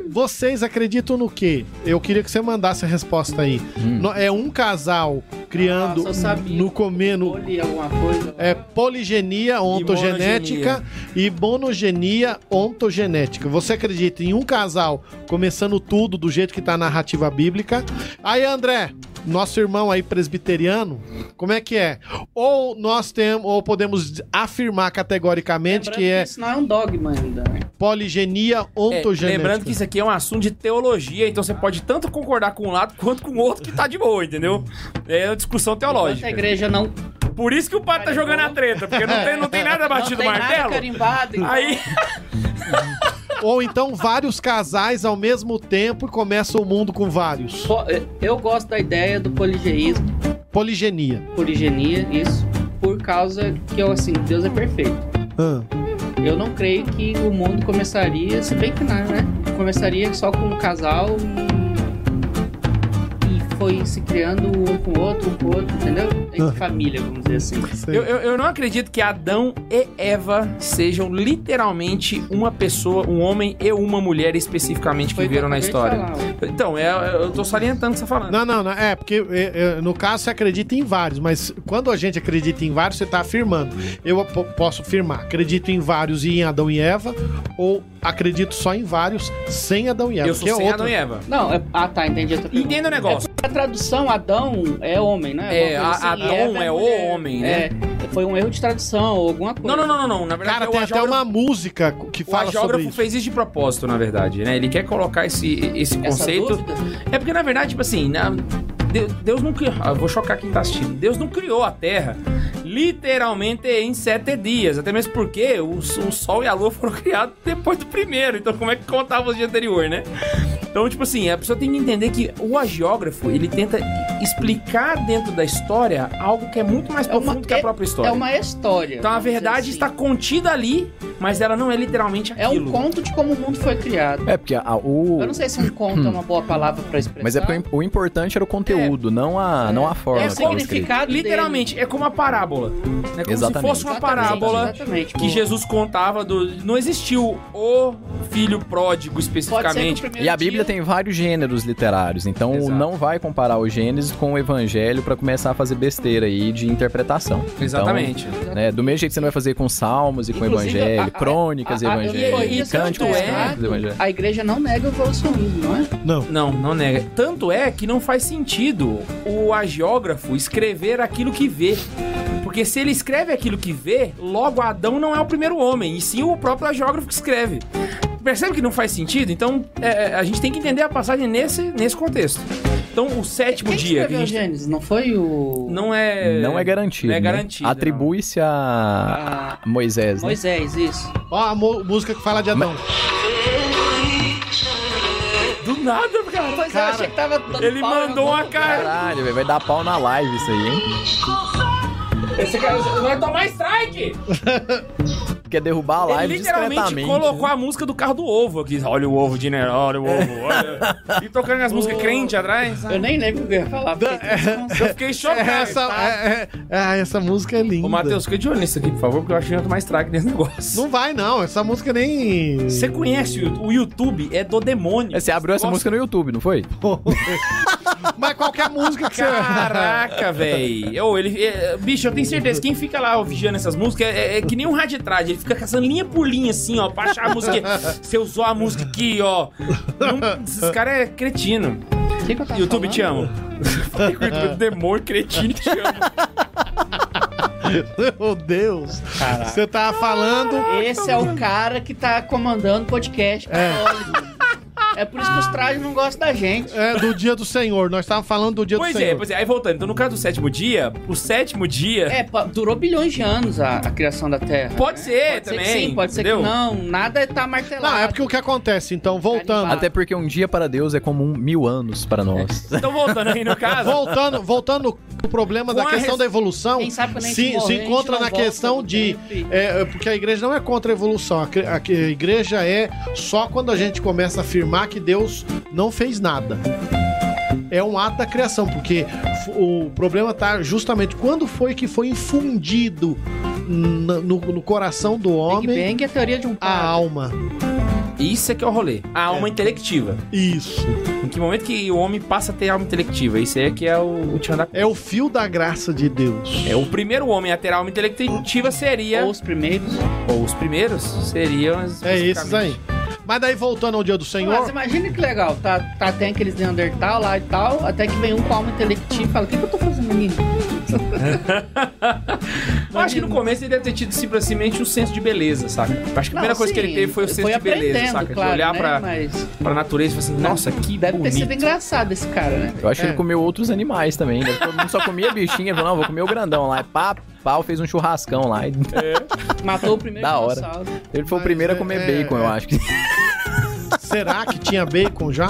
Vocês acreditam no quê? Eu queria que você mandasse a resposta aí. No- É um casal criando Nossa, sabia. no comendo Olhe alguma coisa. é poligenia ontogenética e monogenia ontogenética. Você acredita em um casal começando tudo do jeito que tá a narrativa bíblica? Aí, André, nosso irmão aí presbiteriano, como é que é? Ou nós temos, ou podemos afirmar categoricamente Lembrando que é Isso não é um dogma ainda, né? poligenia É, ontogenética. lembrando que isso aqui é um assunto de teologia, então você pode tanto concordar com um lado quanto com o outro que tá de boa, entendeu? É uma discussão Enquanto a teológica. igreja não, Por isso que o padre tá jogando a treta, porque não tem, não tem nada não batido tem nada martelo. carimbado. então- Aí, Ou então vários casais ao mesmo tempo e começa o mundo com vários. Eu gosto da ideia do poligeísmo, Poligenia. poligenia, isso, por causa que, eu, assim, Deus é perfeito. Ah. Eu não creio que o mundo começaria, se bem que não, né? Começaria só com um casal foi se criando um com o outro, um com o outro, entendeu? Em Ah. família, vamos dizer assim. eu, eu, eu não acredito que Adão e Eva sejam literalmente uma pessoa, um homem e uma mulher especificamente que Foi o viveram na história. Então, é, eu tô salientando o que você tá falando. Não, não, não. É, porque é, é, no caso você acredita em vários, mas quando a gente acredita em vários, você tá afirmando. Eu po- posso afirmar, acredito em vários e em Adão e Eva, ou acredito só em vários sem Adão e Eva. eu sou que é sem Adão e Eva. Não, é- ah tá, entendi a tua pergunta. Entenda o negócio. A tradução Adão é homem, né? É, assim, Adão Eva é o mulher. homem, né? É, foi um erro de tradução ou alguma coisa. Não, não, não, não, não. Na verdade, Cara, o tem até uma música que O fala sobre isso. fez isso de propósito, na verdade, né? Ele quer colocar esse, esse conceito. É porque, na verdade, tipo assim, na- Deus, não criou. ah, eu vou chocar quem tá assistindo. Deus não criou a Terra literalmente em sete dias. Até mesmo porque o, o Sol e a Lua foram criados depois do primeiro. Então, como é que contava os dias anterior, né? Então, tipo assim, a pessoa tem que entender que o agiógrafo, ele tenta explicar dentro da história algo que é muito mais É uma- profundo que a própria história. É uma história. Então a verdade assim. está contida ali, mas ela não é literalmente É aquilo. um conto de como o mundo foi criado. É, porque a- o. Eu não sei se um conto é uma boa palavra pra expressar. Mas é porque o importante era o conteúdo, não, a, não a forma. É o significado Literalmente, é como a parábola. É como Exatamente. se fosse uma parábola exatamente, que. Jesus contava do. Não existiu o filho pródigo Pode ser que o especificamente. E a Bíblia dia- tem vários gêneros literários, então Exato. não vai comparar o Gênesis com o Evangelho pra começar a fazer besteira aí de interpretação. Exatamente. Então, né, do mesmo jeito que você não vai fazer com Salmos e com Inclusive, Evangelho, a- a- crônicas e a- a- Evangelho, e- e- cânticos tanto é- cânticos. A igreja não nega o evolucionismo, não é? Não. Não, não nega. Tanto é que não faz sentido o agiógrafo escrever aquilo que vê. Porque se ele escreve aquilo que vê, logo Adão não é o primeiro homem, e sim o próprio agiógrafo que escreve. Percebe que não faz sentido? Então é, a gente tem que entender a passagem nesse, nesse contexto. Então o sétimo Quem que dia que a gente Gênesis? Não foi o... não é Não é garantido. não é né? garantido, não. Atribui-se a a Moisés. né? Moisés, isso. Ó, a música que fala de Adão. do nada, cara. Pois é, eu achei que tava dando Ele mandou uma cara. Caralho, velho, vai dar pau na live isso aí, hein? Esse cara vai tomar strike. Quer derrubar a live Ele literalmente colocou a música do carro do ovo aqui. Olha o ovo de Neró, olha o ovo, olha. E tocando as músicas crente atrás. Eu nem lembro o que eu ia falar. porque- Eu fiquei chocado. Essa, tá? é, é- ah, essa música é linda. Ô, Matheus, fica de olho nisso aqui, por favor, porque eu acho que eu tomar strike nesse negócio. Não vai, não. Essa música nem. Você conhece o, YouTube? É do demônio. É, Você abriu essa Nossa, música no YouTube, não foi? Mas qualquer música que você. Caraca, é, bicho, eu tenho certeza, quem fica lá vigiando essas músicas é, é que nem um raditrade. Ele fica caçando linha por linha, assim, ó, pra achar a música. Você usou a música aqui, ó. Não- esses caras é cretino. Que que eu tava YouTube, falando? te amo. Falei com o YouTube, demônio, cretino, te amo. Meu Deus. Você tá falando. Esse é o cara que tá comandando o podcast católico. É por isso que os trajes não gostam da gente. É, do dia do Senhor. Nós estávamos falando do dia Pois do é, Senhor. pois é. Aí voltando, então no caso do sétimo dia, o sétimo dia. É, pa- durou bilhões de anos a, a criação da Terra. Pode né? ser pode também, Ser que sim, pode entendeu? ser que não. Nada tá martelado. Não, é porque o que acontece, então, voltando. Animado. Até porque um dia para Deus é como um mil anos para nós. Então voltando aí no caso. Voltando, voltando o problema da Com a questão res- da evolução Quem sabe quando a gente se, morrer, se a gente encontra não na questão de. é, porque a igreja não é contra a evolução. A, a a igreja é só quando a gente começa a afirmar que Deus não fez nada. É um ato da criação, porque o problema tá justamente quando foi que foi infundido no, no coração do Big homem Bang é a teoria de um a alma. Isso é que é o rolê. A alma intelectiva. Isso. Em que momento que o homem passa a ter alma intelectiva? Isso aí é que é o, o tchan da... É o fio da graça de Deus. É, o primeiro homem a ter alma intelectiva seria... Ou os primeiros. Ou os primeiros seriam... É esses aí. Mas daí voltando ao dia do Mas Senhor. imagina que legal. Tá, tá tem aqueles Neandertal lá e tal. Até que vem um com alma intelectiva e fala: O que, que eu tô fazendo aqui? Eu acho que no começo ele deve ter tido simplesmente o senso de beleza, saca? Acho que a primeira Não, coisa que ele teve foi o senso de beleza, saca? Claro, de olhar né? pra, Mas pra natureza e falar assim, nossa, que deve ter bonito. sido engraçado esse cara, né? Eu acho que É. ele comeu outros animais também. Né? Todo mundo só comia bichinho. Ele falou, não, vou comer o grandão lá. E pá, pau, fez um churrascão lá. E Matou o primeiro Da hora. Ele foi Mas o primeiro é- a comer é- bacon, eu é. acho. que Será que tinha bacon já?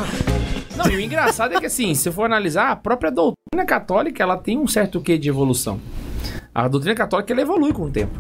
Não, e o engraçado é que assim, se for analisar, a própria doutrina católica, ela tem um certo quê de evolução. A doutrina católica, ela evolui com o tempo.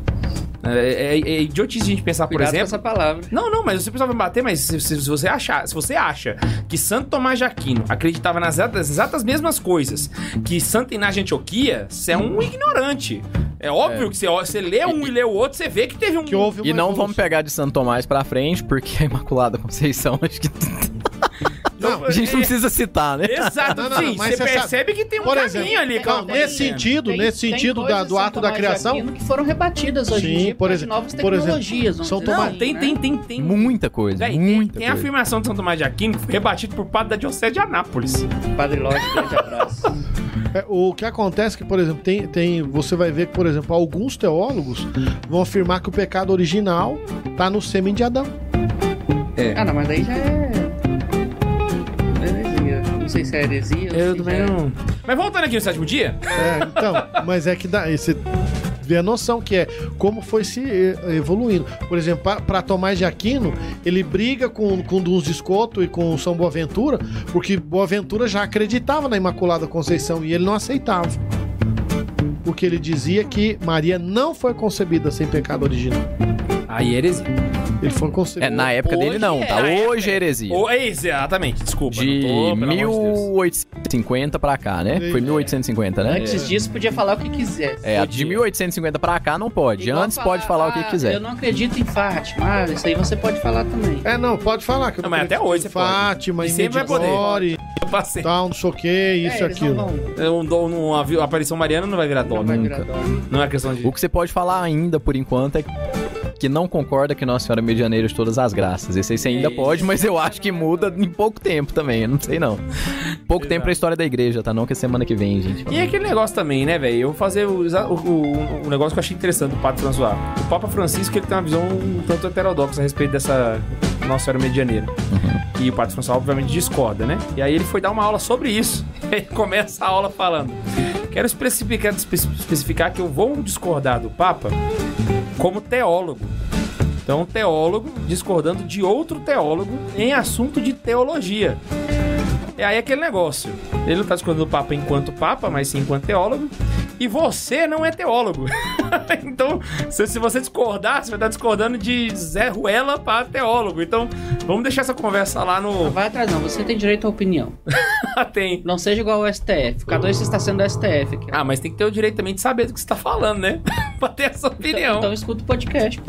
É, é, é idiotice a gente pensar, por Cuidado com exemplo... essa palavra. Não, não, mas você precisava me bater, mas se, se- se você achar, se você acha que Santo Tomás de Aquino acreditava nas exatas, exatas mesmas coisas que Santo Inácio de Antioquia, você é um ignorante. É óbvio que você, você lê um e lê o outro, você vê que teve um. Que houve E não evolução. vamos pegar de Santo Tomás pra frente, porque a Imaculada Conceição, acho que. Não, A gente não é- precisa citar, né? Exato, Não, não, sim. mas Você percebe que tem um Por caminho exemplo, ali. não, calma. nesse sentido, nesse sentido da- do ato da criação. Que foram rebatidas hoje Sim, em dia por por, exemplo- novas por exemplo, tecnologias. São Tomás- Não, tem, né? tem, tem, tem. Muita coisa, Véi, tem, muita tem a coisa. afirmação de São Tomás de Aquino que foi rebatido por padre da Diocese de Anápolis. Padre Lógico, grande abraço. É, o que acontece é que, por exemplo, tem, tem, você vai ver que, por exemplo, alguns teólogos vão afirmar que o pecado original tá no sêmen de Adão. Ah, não, mas daí já é. Não sei se é heresia. Eu também é- não. Mas voltando aqui no sétimo dia, É, então, mas é que dá, você vê a noção que é como foi se evoluindo. Por exemplo, para Tomás de Aquino, ele briga com, com Duns de Escoto e com São Boaventura, porque Boaventura já acreditava na Imaculada Conceição e ele não aceitava. Porque ele dizia que Maria não foi concebida sem pecado original. Aí é heresia. Ele foi concebido. É, na época dele não, é. tá? Hoje é heresia. É, exatamente, desculpa. De não tô, pelo amor de Deus. 1850 pra cá, né? Foi 1850, né? Antes disso, podia falar o que quiser. É, de Podia. 1850 pra cá não pode. Igual Antes pode falar o que ah, quiser. Eu não acredito em Fátima. Ah, isso aí você pode falar também. É, não, pode falar. Que Não, mas até hoje você pode. Fátima, E. Medjugorje, Eu passei. tal, não sei o que, isso e é, aquilo. Não, vão, Eu dou uma aparição mariana não vai virar não dogma. vai nunca. virar dogma. Não é questão de. O que você pode falar ainda, por enquanto, é que não concorda que Nossa Senhora é medianeira de todas as graças. Esse aí você ainda Isso. pode, mas eu acho que muda em pouco tempo também. Eu não sei não. Pouco tempo pra história da igreja, tá? Não que é semana que vem, gente. E é aquele negócio também, né, velho? Eu vou fazer o, o, o- negócio que eu achei interessante do Padre François. O Papa Francisco ele tem uma visão um tanto heterodoxa a respeito dessa Nossa Senhora Medianeira. E o Padre François, obviamente, discorda, né? E aí ele foi dar uma aula sobre isso. Ele começa a aula falando: Quero especificar, espe- especificar que eu vou discordar do Papa como teólogo. Então, um teólogo discordando de outro teólogo em assunto de teologia. É aí aquele negócio. Ele não tá discordando do Papa enquanto Papa, mas sim enquanto teólogo. E você não é teólogo. então, se, se você discordar, você vai estar discordando de Zé Ruela para teólogo. Então, vamos deixar essa conversa lá Não no. vai atrás, não. Você tem direito à opinião. Tem. Não seja igual ao STF. Cada dois você está sendo do STF. aqui. Ah, mas tem que ter o direito também de saber do que você tá falando, né? pra ter essa opinião. Então, então escuta o podcast.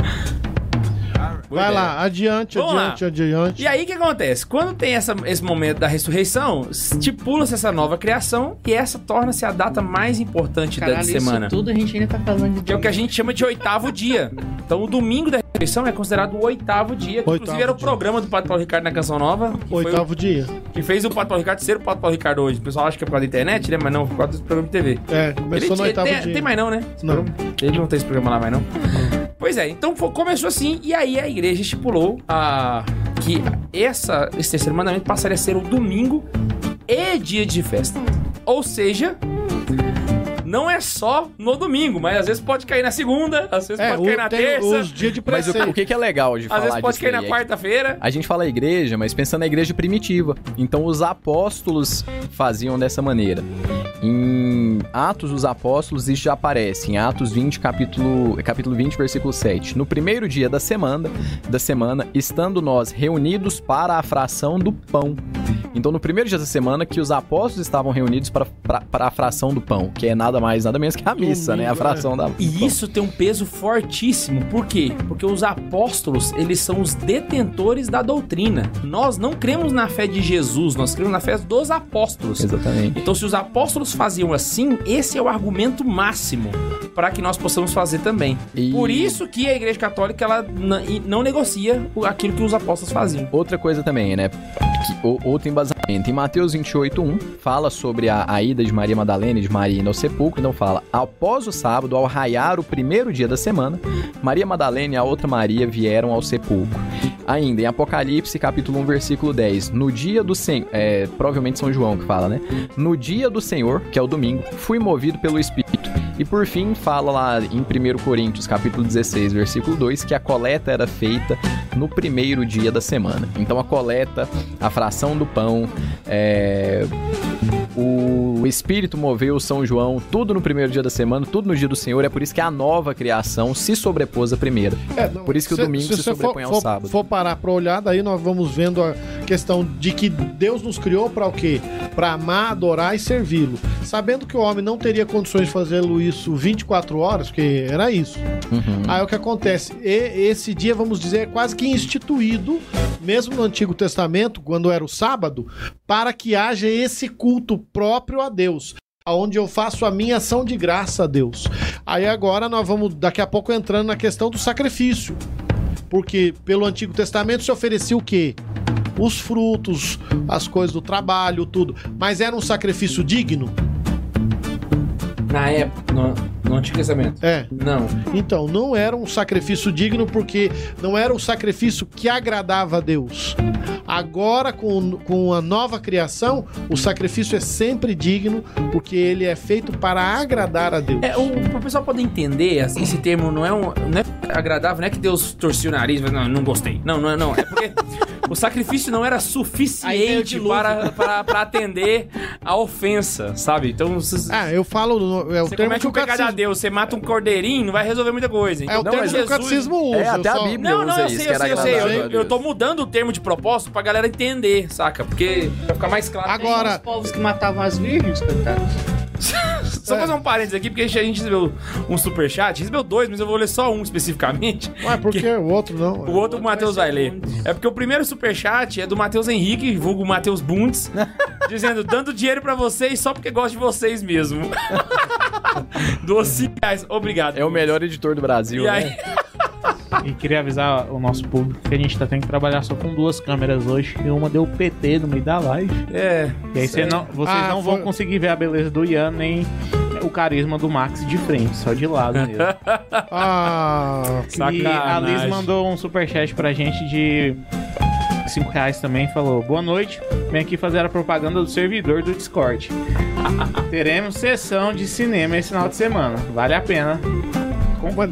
Vai ideia. lá, adiante, Vamos adiante, adiante. E aí o que acontece? Quando tem essa- esse momento da ressurreição, estipula-se essa nova criação e essa torna-se a data mais importante da Caralho, semana. isso tudo a gente ainda tá falando de Que é o que a gente chama de oitavo dia. Então o domingo da ressurreição é considerado o oitavo dia. Que Oitavo inclusive era o dia. programa do Padre Paulo Ricardo na Canção Nova. Foi o- Oitavo dia. que fez o Padre Paulo Ricardo ser o Padre Paulo Ricardo hoje. O pessoal acha que é por causa da internet, né? Mas não, por causa do programa de TV. É, começou no Ele- oitavo tem, dia. tem mais não, né? Esse Não. programa? Ele não tem esse programa lá mais não. Pois é, então começou assim e aí a igreja estipulou a, que essa, esse terceiro mandamento passaria a ser o domingo e dia de festa. Ou seja, não é só no domingo, mas às vezes pode cair na segunda, às vezes É, pode cair na terça, os dias de Mas o, o que, é legal de falar às vezes pode disso cair na aí é que quarta-feira. A gente fala igreja, mas pensando na igreja primitiva. Então os apóstolos faziam dessa maneira. Em Atos dos Apóstolos isso já aparece, em Atos 20, capítulo, capítulo 20, versículo 7. No primeiro dia da semana, da semana, estando nós reunidos para a fração do pão. Então no primeiro dia da semana que os apóstolos estavam reunidos para, para, para a fração do pão, que é nada mais, nada menos que a missa, né? A fração da do E isso tem um peso fortíssimo. Por quê? Porque os apóstolos, eles são os detentores da doutrina. Nós não cremos na fé de Jesus, nós cremos na fé dos apóstolos. Exatamente. Então, se os apóstolos faziam assim, esse é o argumento máximo para que nós possamos fazer também. E- Por isso que a Igreja Católica ela não negocia aquilo que os apóstolos faziam. Outra coisa também, né? Outro embasamento. Em Mateus 28, fala sobre a, a ida de Maria Madalena e de Maria ao sepulcro. Então fala, após o sábado, ao raiar o primeiro dia da semana, Maria Madalena e a outra Maria vieram ao sepulcro. Ainda, em Apocalipse, capítulo 1, versículo 10. No dia do Senhor, é, provavelmente São João que fala, né? No dia do Senhor, que é o domingo, fui movido pelo Espírito. E por fim, fala lá em 1 Coríntios, capítulo 16, versículo 2, que a coleta era feita no primeiro dia da semana. Então a coleta, a fração do pão, é, o Espírito moveu São João, tudo no primeiro dia da semana, tudo no dia do Senhor. É por isso que a nova criação se sobrepôs à primeira. É, não, Por isso que o domingo se você sobrepõe for, ao for- sábado. for parar pra olhar, daí nós vamos vendo a- questão de que Deus nos criou para o quê? Para amar, adorar e servi-lo. Sabendo que o homem não teria condições de fazê-lo isso 24 horas, porque era isso. Uhum. Aí o que acontece? E- esse dia, vamos dizer, é quase que instituído, mesmo no Antigo Testamento, quando era o sábado, para que haja esse culto próprio a Deus. Onde eu faço a minha ação de graça a Deus. Aí agora nós vamos, daqui a pouco, entrando na questão do sacrifício. Porque pelo Antigo Testamento se oferecia o quê? Os frutos, as coisas do trabalho, tudo. Mas era um sacrifício digno? Na época, no, no Antigo Testamento. É. Não. Então, não era um sacrifício digno porque não era o sacrifício que agradava a Deus. Agora, com, com a nova criação, o sacrifício é sempre digno porque ele é feito para agradar a Deus. É, o, o pessoal poder entender, assim, esse termo não é, um, não é agradável, não é que Deus torcia o nariz, mas não, não gostei. Não, não é, não. É porque o sacrifício não era o suficiente para, para, para atender a ofensa, sabe? Então, você, Ah, eu falo, é o você termo comete que um o pecado a. Deus, você mata um cordeirinho, não vai resolver muita coisa. É o Então, termo mas que o Jesus- catecismo usa. É, até a Bíblia. Não, não, usa eu isso, sei, eu sei, eu sei. Eu, eu, tô mudando o termo de propósito pra galera entender, saca? Porque pra ficar mais claro. Agora- Agora- Tem os povos que matavam as virgens, coitados. Só fazer um parênteses aqui, porque a gente recebeu um superchat, recebeu dois, mas eu vou ler só um especificamente. Ué, por que o outro não? O outro o Matheus vai ler. É porque o primeiro superchat é do Matheus Henrique, vulgo Matheus Bundes, dizendo, dando dinheiro pra vocês só porque gosto de vocês mesmo. 5 reais. Obrigado. É o melhor editor do Brasil, E aí, né? E queria avisar o nosso público que a gente tá tendo que trabalhar só com duas câmeras hoje. E uma deu PT no meio da live. é. E aí cê não, vocês Ah, não vão foi- conseguir ver a beleza do Ian nem o carisma do Max de frente, só de lado mesmo. Ah, E a Liz Sacanagem. mandou um superchat pra gente de 5 reais também. Falou: Boa noite, vem aqui fazer a propaganda do servidor do Discord. Teremos sessão de cinema esse final de semana. Vale a pena.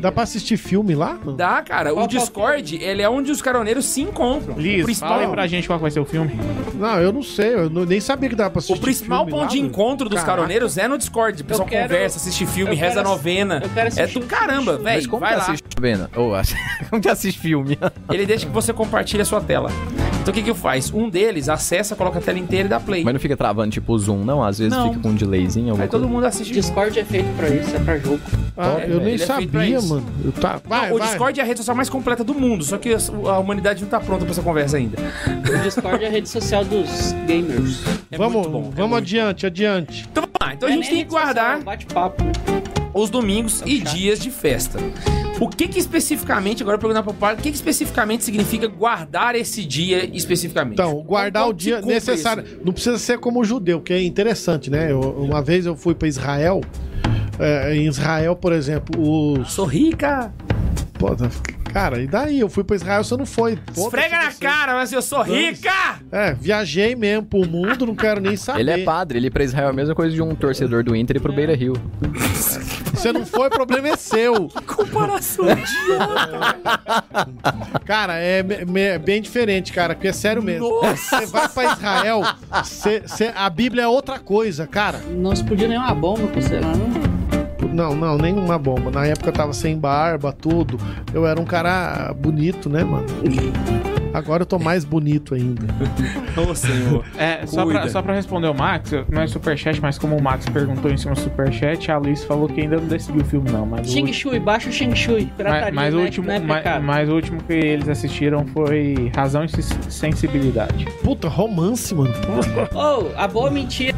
Dá pra assistir filme lá? Dá, cara. O Discord, ele é onde os caroneiros se encontram. o Liz, principal, fala aí pra gente qual vai ser o filme. Não, eu não sei, eu não- nem sabia que dava pra assistir o principal filme ponto lá, de mano. encontro dos Caraca. caroneiros é no Discord. O pessoal quero- conversa, assiste filme, eu reza quero- novena. eu quero É assistir do caramba. Mas velho. como Vai lá. assiste? Ou como que assiste filme? Ele deixa que você compartilhe a sua tela. Então o que que faz? Um deles acessa, coloca a tela inteira e dá play. Mas não fica travando tipo o zoom, não? Às vezes Não. fica com um delayzinho. alguma Aí todo coisa. mundo assiste. Discord é feito pra isso, é pra jogo. Ah, É, eu nem ele é feito pra sabia, isso. mano. Eu tá... Vai, o vai. Discord é a rede social mais completa do mundo, só que a humanidade não tá pronta pra essa conversa ainda. O Discord é a rede social dos gamers. É vamos muito bom. é vamos muito adiante, adiante. Então vamos lá. Então a é gente nem tem que guardar é Bate-papo. né? os domingos e chato. dias de festa. O que que especificamente, agora perguntar pro Paulo, o que que especificamente significa guardar esse dia especificamente? Então, guardar o dia necessário. isso? Não precisa ser como judeu, que é interessante, né? Eu- uma vez eu fui pra Israel. é, em Israel, por exemplo, os. Sou rica. Pô, cara, e daí? Eu fui pra Israel, você não foi. Foda-se Esfrega na você. cara, mas eu sou rica! É, viajei mesmo pro mundo, não quero nem saber. Ele é padre, ele ir pra Israel é a mesma coisa de um torcedor do Inter ir pro Beira Rio. Você não foi, o problema é seu. Comparação idiota. Cara, é bem diferente, cara, porque é sério mesmo. Nossa. Você vai pra Israel, você- você- a Bíblia é outra coisa, cara. Não explodiu nenhuma bomba com você lá, não. Não, não, nenhuma bomba. Na época eu tava sem barba, tudo. Eu era um cara bonito, né, mano? Agora eu tô mais bonito ainda. Ô, senhor. É, só pra, só pra responder o Max, não é superchat, mas como o Max perguntou em cima do superchat, a Liz falou que ainda não decidiu o filme, não. Mas Xing Shui, baixa o Xing Shui. mas, Pirataria, mas o né? último, é mas, mas o último que eles assistiram foi Razão e Sen- Sensibilidade. Puta, romance, mano. Oh, a boa mentira.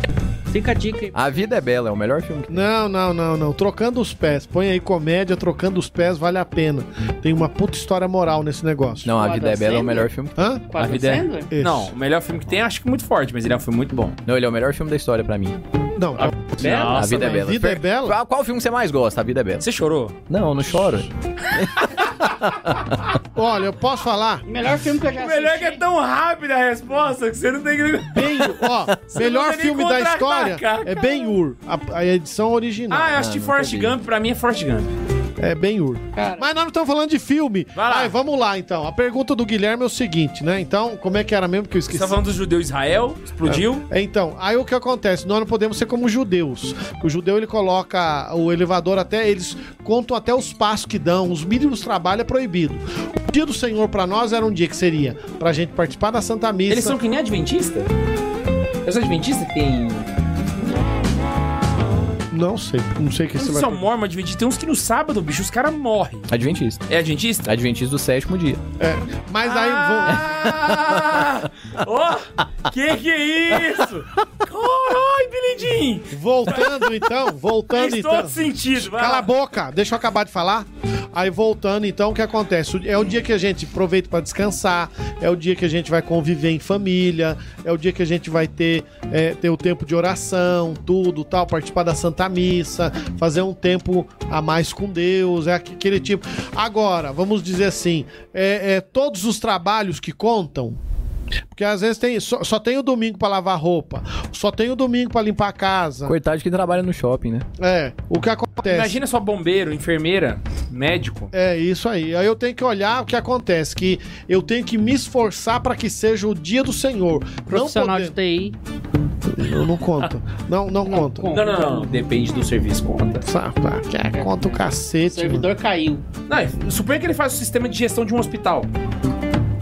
Fica a dica aí. A Vida é Bela, é o melhor filme que Não, não, não, não. Trocando os pés. Põe aí comédia, trocando os pés, vale a pena. Tem uma puta história moral nesse negócio. Não, A Vida é Bela é o melhor filme. Hã? Com a vida é-. Não, o melhor filme que tem, acho que muito forte, mas ele é um filme muito bom. Não, ele é o melhor filme da história pra mim. Não, Bela? a Vida é Bela. Vida é Bela? Qual, qual filme você mais gosta? A Vida é Bela. Você chorou? Não, não choro. olha, eu posso falar? Melhor filme que eu já O assisti. melhor é que é tão rápida a resposta que você não tem que. Ben, ó, melhor não tem nem filme da contra-atacar, história é cara. Ben-Hur, a, a edição original. Ah, eu assisti Ah, Forrest. Gump, pra mim é Forrest Gump. É bem urdo. Cara, Mas nós não estamos falando de filme. Vai lá. Ai, vamos lá, então. A pergunta do Guilherme é o seguinte, né? Então, como é que era mesmo que eu Você esqueci? tá falando do judeu Israel? Explodiu? É, Então, aí o que acontece? Nós não podemos ser como judeus. O judeu ele coloca o elevador até eles contam até os passos que dão, os mínimos trabalho é proibido. O dia do Senhor pra nós era um dia que seria pra gente participar da Santa Missa. Eles são que nem adventista? Eu sou adventista que tem. Não sei, não sei o que você Eles vai. são mormon adventista. Tem uns que no sábado, bicho, os caras morrem. Adventista. É adventista? Adventista do sétimo dia. É, mas aí Ah! Ó, que que é isso? Caralho, Billy Jean! voltando então, voltando Fez então. todo sentido, vai Cala a boca, deixa eu acabar de falar. Aí voltando, então, o que acontece? É o dia que a gente aproveita pra descansar, é o dia que a gente vai conviver em família, é o dia que a gente vai ter, é, ter o tempo de oração, tudo, tal, participar da Santa Missa, fazer um tempo a mais com Deus, é aquele tipo. Agora, vamos dizer assim, é, é todos os trabalhos que contam. Porque às vezes tem, só, só tem o domingo pra lavar roupa, só tem o domingo pra limpar a casa. Coitado de quem trabalha no shopping, né? É, o que acontece? Imagina só bombeiro, enfermeira, médico. É isso aí. Aí eu tenho que olhar o que acontece, que eu tenho que me esforçar para que seja o dia do Senhor. profissional não de TI. Eu não conto. Não, não, Não, conto. Não, não, não. Depende do serviço, conta. Sapa, quer conta o O cacete. servidor caiu. Não, suponha que ele faz o sistema de gestão de um hospital.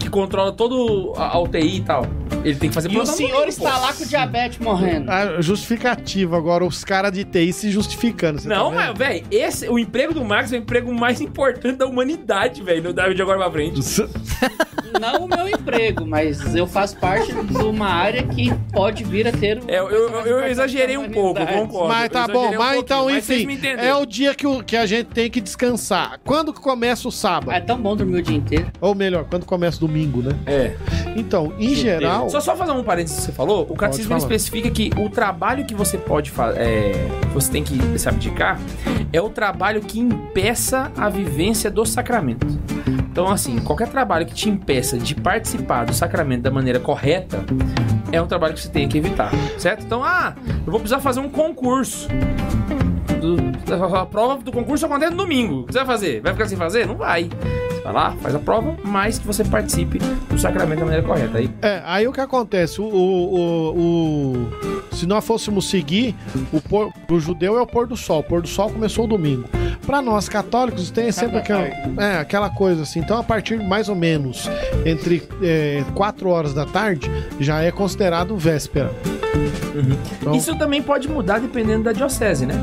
Que controla todo a, a UTI e tal. Ele tem que fazer E o senhor domingo, está pô. lá com diabetes morrendo. Ah, justificativo agora, os caras de TI se justificando. você Não, tá mas, velho, esse, o emprego do Max é o emprego mais importante da humanidade, velho, no David de agora pra frente. Não o meu emprego, mas eu faço parte de uma área que pode vir a ter. É, eu, eu, eu exagerei um pouco, concordo. Mas tá bom, um mas então, mas enfim, é o dia que, o- que a gente tem que descansar. Quando que começa o sábado? É tão bom dormir o dia inteiro. Ou melhor, quando começa o domingo, né? É. Então, em geral. Só, só fazer um parênteses que você falou, o catecismo especifica que o trabalho que você pode fazer, que você tem que se abdicar, é o trabalho que impeça a vivência do sacramento. Então, assim, qualquer trabalho que te impeça de participar do sacramento da maneira correta, é um trabalho que você tem que evitar, certo? Então, ah, eu vou precisar fazer um concurso. Do- a prova do concurso acontece no domingo. O que você vai fazer? Vai ficar sem fazer? Não vai. Você vai lá, faz a prova, mas que você participe do sacramento da maneira correta. Aí É, aí o que acontece? O, o, o- o- se nós fôssemos seguir, o pôr, pro judeu é o pôr do sol. O pôr do sol começou o domingo. Para nós católicos tem sempre aquela, é, aquela coisa assim. Então, a partir mais ou menos entre 4 horas da tarde, já é considerado véspera. Então- Isso também pode mudar dependendo da diocese, né?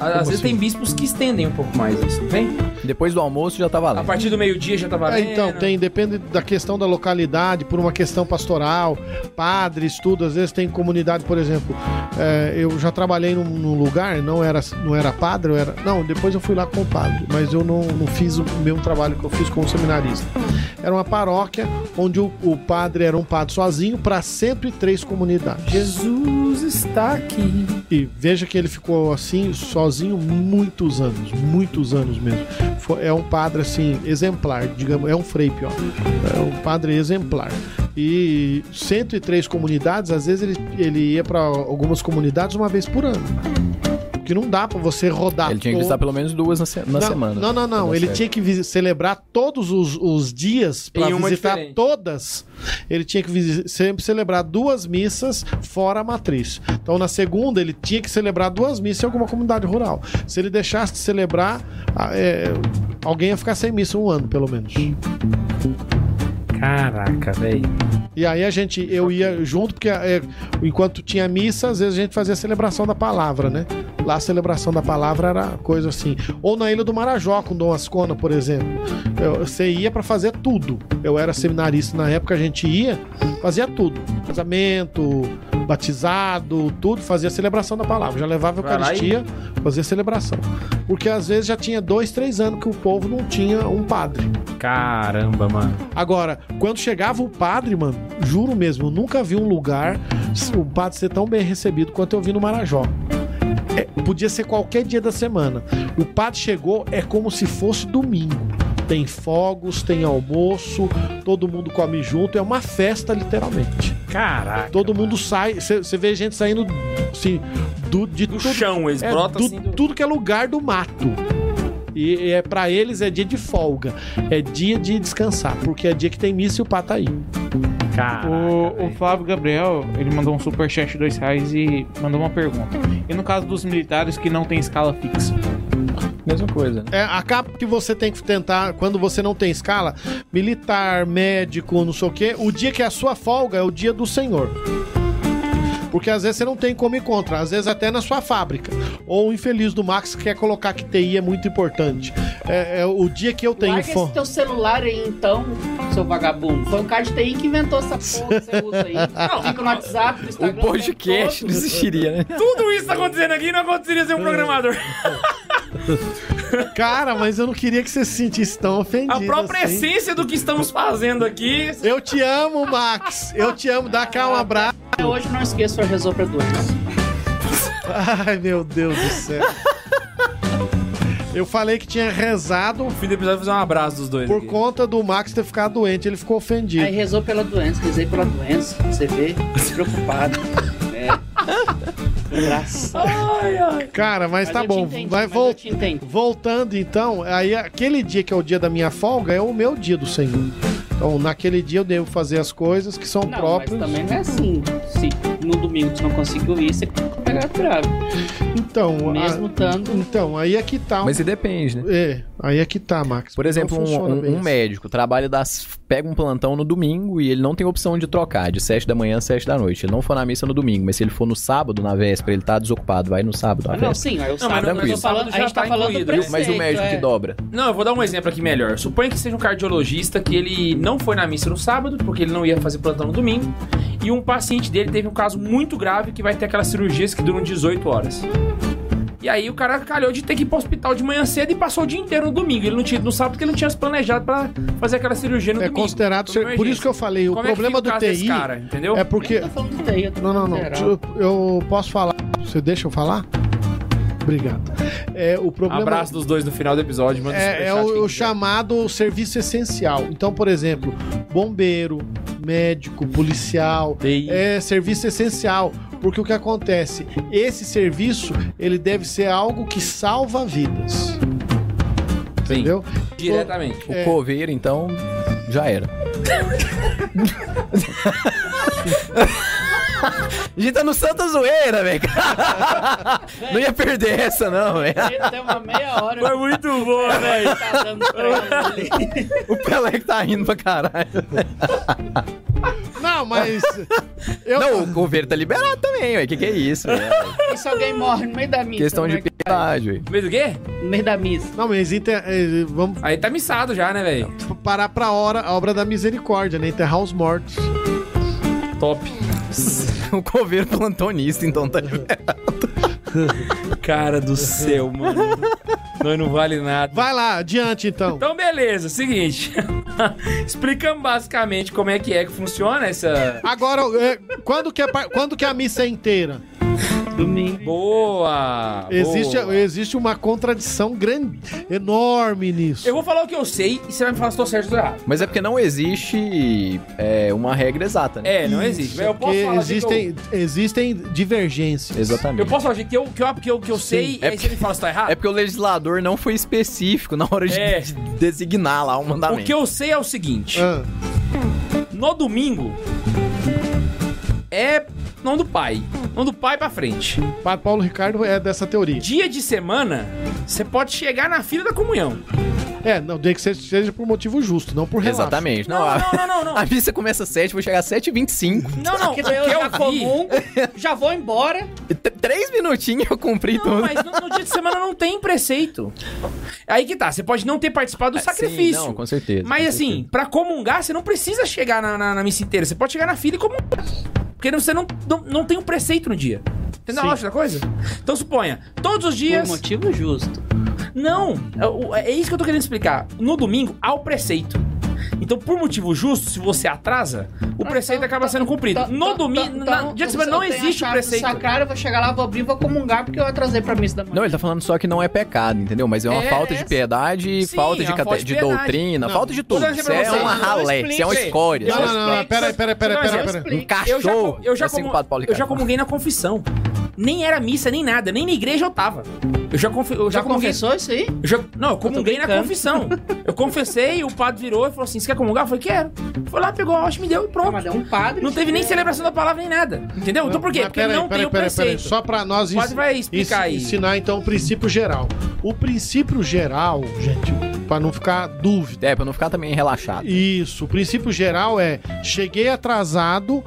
Às vezes assim? tem bispos que estendem um pouco mais isso, não tem? Depois do almoço já tá A valendo. partir do meio-dia já tá É, valendo. então, tem, depende da questão da localidade, por uma questão pastoral, padres, tudo. Às vezes tem comunidade, por exemplo, é, eu já trabalhei num, num lugar, não era, não era padre, eu era. Não, depois eu fui lá com o padre, mas eu não, não fiz o mesmo trabalho que eu fiz como seminarista. Era uma paróquia onde o, o padre era um padre sozinho para 103 comunidades. Jesus está aqui. E veja que ele ficou assim, sozinho, muitos anos, muitos anos mesmo. É um padre assim, exemplar, digamos, é um frei pior. É um padre exemplar. E 103 comunidades, às vezes ele, ele ia para algumas comunidades uma vez por ano. Porque não dá para você rodar Ele tinha que visitar pelo menos duas na, se- na não, semana. Não, não, não. Ele tinha que celebrar todos os, os dias para visitar diferente. todas. Ele tinha que sempre celebrar duas missas fora a matriz. Então, na segunda, ele tinha que celebrar duas missas em alguma comunidade rural. Se ele deixasse de celebrar, ah, é, alguém ia ficar sem missa um ano, pelo menos. Caraca, velho. E aí a gente, eu ia junto, porque é, enquanto tinha missa, às vezes a gente fazia a celebração da palavra, né? Lá a celebração da palavra era coisa assim. Ou na Ilha do Marajó, com Dom Ascona, por exemplo. Eu- Você ia pra fazer tudo. Eu era seminarista na época, a gente ia, fazia tudo. Casamento, batizado, tudo, fazia a celebração da palavra. Já levava a e- Eucaristia, fazia a celebração. Porque às vezes já tinha dois, três anos que o povo não tinha um padre. Caramba, mano. Agora, quando chegava o padre, mano, juro mesmo, eu nunca vi um lugar o padre ser tão bem recebido quanto eu vi no Marajó. É, podia ser qualquer dia da semana. O padre chegou, é como se fosse domingo. Tem fogos, tem almoço, todo mundo come junto, é uma festa, literalmente. Caraca. Todo mundo sai, você vê gente saindo assim, do, de Do tudo- chão, eles é, brotam do- assim. Do... tudo que é lugar do mato. E, é para eles é dia de folga, é dia de descansar, porque é dia que tem missa e o pá tá aí. Caraca, O, o. Flávio Gabriel, ele mandou um superchat de dois reais e mandou uma pergunta. E no caso dos militares que não tem escala fixa? Mesma coisa, né? É, acaba que você tem que tentar, quando você não tem escala, militar, médico, não sei o quê, o dia que é a sua folga é o dia do Senhor. Porque às vezes você não tem como ir contra, às vezes até na sua fábrica. Ou o infeliz do Max que quer colocar que TI é muito importante. É, é o dia que eu tenho Larga fo- esse teu celular aí, então, seu vagabundo. Foi um cara de TI que inventou essa porra que você usa aí. Não, fica no WhatsApp, no O Instagram. podcast o não tempo todo. existiria, né? Tudo isso tá acontecendo aqui e não aconteceria sem um programador. Cara, mas eu não queria que você se sentisse tão ofendido. A própria assim. essência do que estamos fazendo aqui. Eu te amo, Max. Eu te amo. Dá cá um abraço. Até hoje não esqueço, rezou pra doença. Ai, meu Deus do céu. Eu falei que tinha rezado No fim do episódio, fazer um abraço dos dois. por aqui. conta do Max ter ficado doente. Ele ficou ofendido. Aí rezou pela doença, rezei pela doença. Você vê, preocupado. É. Graça. Ai, ai. Cara, mas, Mas tá eu te bom. entendi, Vai mas vol- eu te entendo. Voltando então, aí aquele dia que é o dia da minha folga é o meu dia do Senhor. Então, naquele dia eu devo fazer as coisas que são Não, mas próprias. também não é assim. Se no domingo tu não conseguiu ir, você pega grave. Então, Mesmo a- estando. então, aí é que tá. Mas e depende, né? É, aí é que tá, Max. Por exemplo, Não um, um- médico trabalha das. pega um plantão no domingo e ele não tem opção de trocar, de 7 da manhã a 7 da noite. Ele não for na missa no domingo, mas se ele for no sábado, na véspera, ele tá desocupado, vai no sábado, na Ah, não, véspera. sim, aí eu Não, sábado, mas mas tô falando, a Já gente tá tá falando do incluído. preceito, Mas o médico é. que dobra. Não, eu vou dar um exemplo aqui melhor. Suponha que seja um cardiologista que ele não foi na missa no sábado, porque ele não ia fazer plantão no domingo, e um paciente dele teve um caso muito grave que vai ter aquelas cirurgias que duram 18 horas. E aí o cara calhou de ter que ir pro hospital de manhã cedo e passou o dia inteiro no domingo. Ele não tinha no sábado porque ele não tinha se planejado pra fazer aquela cirurgia no É domingo. considerado. Foi ser- Por isso que eu falei, o Como é que problema fica do o caso desse TI cara, entendeu? é Eu porque. tô falando do TI, tô Não, não, não. Eu, eu posso falar. Você deixa eu falar? Obrigado. É, o problema. Abraço dos dois no final do episódio. Manda um É, é o, o chamado serviço essencial. Então, por exemplo, bombeiro, médico, policial, TI. é serviço essencial. Porque o que acontece? Esse serviço, ele deve ser algo que salva vidas. Sim, Entendeu? diretamente. O É. coveiro, então, já era. A gente tá no Santa Zoeira, velho. Não ia perder essa, não, velho. Tem uma meia hora. Foi muito bom, velho. Tá. O Pelé que tá rindo pra caralho. Não, mas. eu, Não, o coveiro tá liberado também, velho. Que que é isso, velho? E se alguém morre no meio da missa? Questão de é que piedade, velho. Meio do quê? No meio da missa. Não, mas inter- eh, vamos Aí tá missado já, né, velho? parar pra hora, a obra da misericórdia, né? Enterrar os mortos. Top. O coveiro plantonista, então tá liberado. Cara do céu, mano. Nós não vale nada. Vai lá, adiante então. Então, beleza. Seguinte. Explicamos basicamente como é que é que funciona essa... Agora, eh, quando, que é, quando que a missa é inteira? Domingo. Boa! Existe, boa. existe uma contradição grande, enorme nisso. Eu vou falar o que eu sei e você vai me falar se tô certo ou tô errado. Mas é porque não existe é, uma regra exata, né? É, não existe. Mas eu posso Porque falar de que existem, existem divergências. Exatamente. Eu, eu posso falar que eu, que eu, que eu, que eu sei e É aí você me fala se tá errado? É porque o legislador não foi específico na hora de, É. de designar lá o mandamento. O que eu sei é o seguinte. Ah, No domingo é nome do pai. Nome do pai pra frente. Padre Paulo Ricardo é dessa teoria. Dia de semana, você pode chegar na fila da comunhão. É, não, tem que ser, seja por motivo justo, não por relato. Exatamente. Não, Não, a, não, não, não, não. a missa começa às 7, vou chegar às 7h25. Não, não, o eu já eu vi... comum, já vou embora. T- Três minutinhos eu cumpri Não, tudo. mas no, no dia de semana não tem preceito. Aí que tá, você pode não ter participado do Ah, sacrifício. Sim, não, com certeza. Mas com assim, certeza. pra comungar, você não precisa chegar na, na, na missa inteira. Você pode chegar na fila e comungar. Porque você não, não, não tem um preceito no dia. Entendeu a Sim. lógica da coisa? Então suponha, todos os Por dias. motivo justo. Não, é é isso que eu tô querendo explicar. No domingo, há o preceito. Então, por motivo justo, se você atrasa, o preceito Então, acaba sendo cumprido. então, No então, domingo, na, dia de semana não existe o preceito. Sacrário, eu vou chegar lá, vou abrir e vou comungar porque eu atrasei pra missa da manhã. Não, ele tá falando só que não é pecado, entendeu? Mas é uma É, falta é. de piedade, Sim, falta é de, uma cate- falta de de piedade. doutrina, Não. falta de tudo. Isso é uma ralé, isso é uma escória. Não, é não, não, uma não, pera, pera, pera, Deixa eu pera, dar um Eu já, cachorro, eu já, como, Paulo eu comunguei na confissão. Nem era missa, nem nada. Nem na igreja eu tava. Eu já, confe... eu já, Já comunguei- confessou isso aí? eu já- Não, eu comunguei na confissão. Eu confessei, o padre virou e falou assim: quer comungar? Eu falei: Quero. Foi lá, pegou a hóstia, me deu e pronto. Mas é um padre. Não teve nem celebração da palavra nem nada. Entendeu? Então por quê? Mas Porque peraí, não peraí, tem o peraí, peraí. preceito. Só pra nós O padre vai explicar aí. ensinar então o princípio geral. O princípio geral, gente, pra não ficar dúvida. É, pra não ficar também relaxado. Isso, o princípio geral é: cheguei atrasado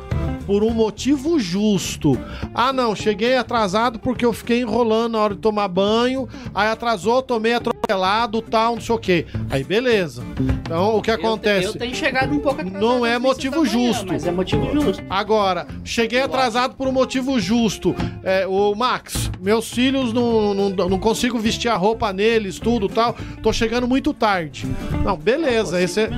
por um motivo justo. Ah, não, cheguei atrasado porque eu fiquei enrolando na hora de tomar banho, aí atrasou, tomei atropelado, tal, não sei o quê. Aí beleza. Então, o que Eu- acontece? Eu, tenho chegado um pouco atrasado Não é motivo da manhã, justo. Mas é motivo justo. Agora, cheguei atrasado por um motivo justo. É, o Max, meus filhos não, não, não consigo vestir a roupa neles, tudo tal. Tô chegando muito tarde. Não, beleza, esse é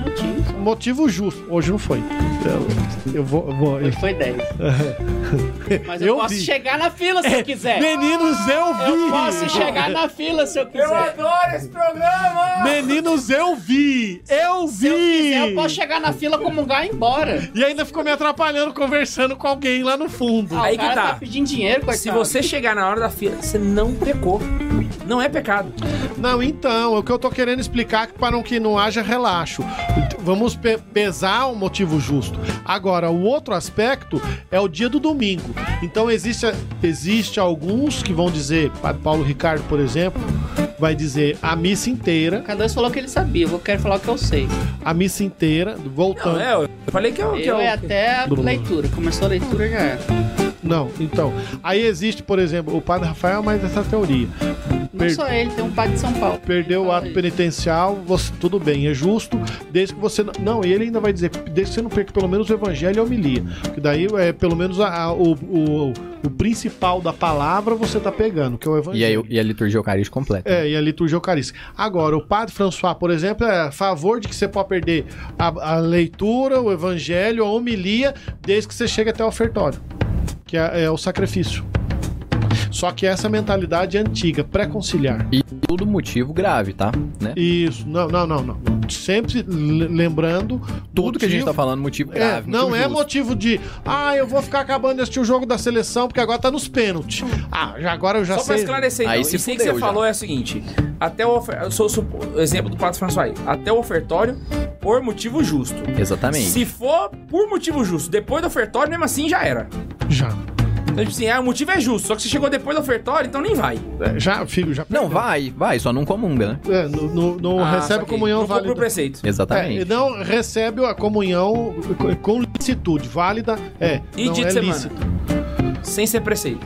motivo justo. Hoje não foi. Eu, eu vou. eu vou- eu- foi 10. Mas eu, Eu posso vi. chegar na fila se eu quiser. Meninos, eu vi! Eu posso chegar na fila se eu quiser. adoro esse programa! Meninos, eu vi! Eu Se eu vi! quiser, eu posso chegar na fila, comungar e ir embora. E ainda ficou me atrapalhando conversando com alguém lá no fundo. Ah, Aí o que tá. tá pedindo dinheiro, coitado. Se você chegar na hora da fila, você não pecou. Não é pecado. Não, então, o que eu tô querendo explicar é que para que não haja relaxo. Vamos pe- pesar o motivo justo. Agora, o outro aspecto é o dia do domingo. Então, existe, existe alguns que vão dizer, Padre Paulo Ricardo, por exemplo, vai dizer a missa inteira, Cada dois falou que ele sabia, eu quero falar o que eu sei. a missa inteira, voltando. Não, é, eu falei que eu. Que Eu eu é até a leitura. Começou a leitura já era. Não, então. Aí existe, por exemplo, o Padre Rafael, mais essa teoria. Não Per- só ele, tem um padre de São Paulo. Perdeu o ato isso. penitencial, você- tudo bem, é justo, desde que você. não- Não, e ele ainda vai dizer, desde que você não perca pelo menos o evangelho e a homilia. Que daí é pelo menos a- a- o, o, o principal da palavra você tá pegando, que é o E, evangelho. aí, e a liturgia eucarística completa. É, e a liturgia eucarística. Agora, o padre François, por exemplo, é a favor de que você pode perder a, a leitura, o evangelho, a homilia, desde que você chegue até o ofertório, que é, é o sacrifício. Só que essa mentalidade é antiga, pré-conciliar. E tudo motivo grave, tá? Né? Isso, não, não, não, não. Sempre le- lembrando. Tudo que a gente motivo- tá falando, motivo É, grave. não motivo é justo. motivo de, ah, eu vou ficar acabando de assistir o jogo da seleção porque agora tá nos pênaltis. Ah, já agora eu já Só pra sei. esclarecer, Aí então, se que você já. falou é o seguinte: até o, ofer... eu sou, sou o exemplo do Padre François aí, até o ofertório por motivo justo. Exatamente. Se for por motivo justo, depois do ofertório, mesmo assim já era. Já. Então, tipo assim, ah, o motivo é justo, só que você chegou depois do ofertório, então nem vai. É, Já, filho, já Não, perdeu. vai, vai, só não comunga, né? É, não não- não Ah, recebe saquei. comunhão Não cumpre válida. o preceito. É, Exatamente. não recebe a comunhão com- com licitude. Válida é. E não dia é de semana? lícito. Sem ser preceito.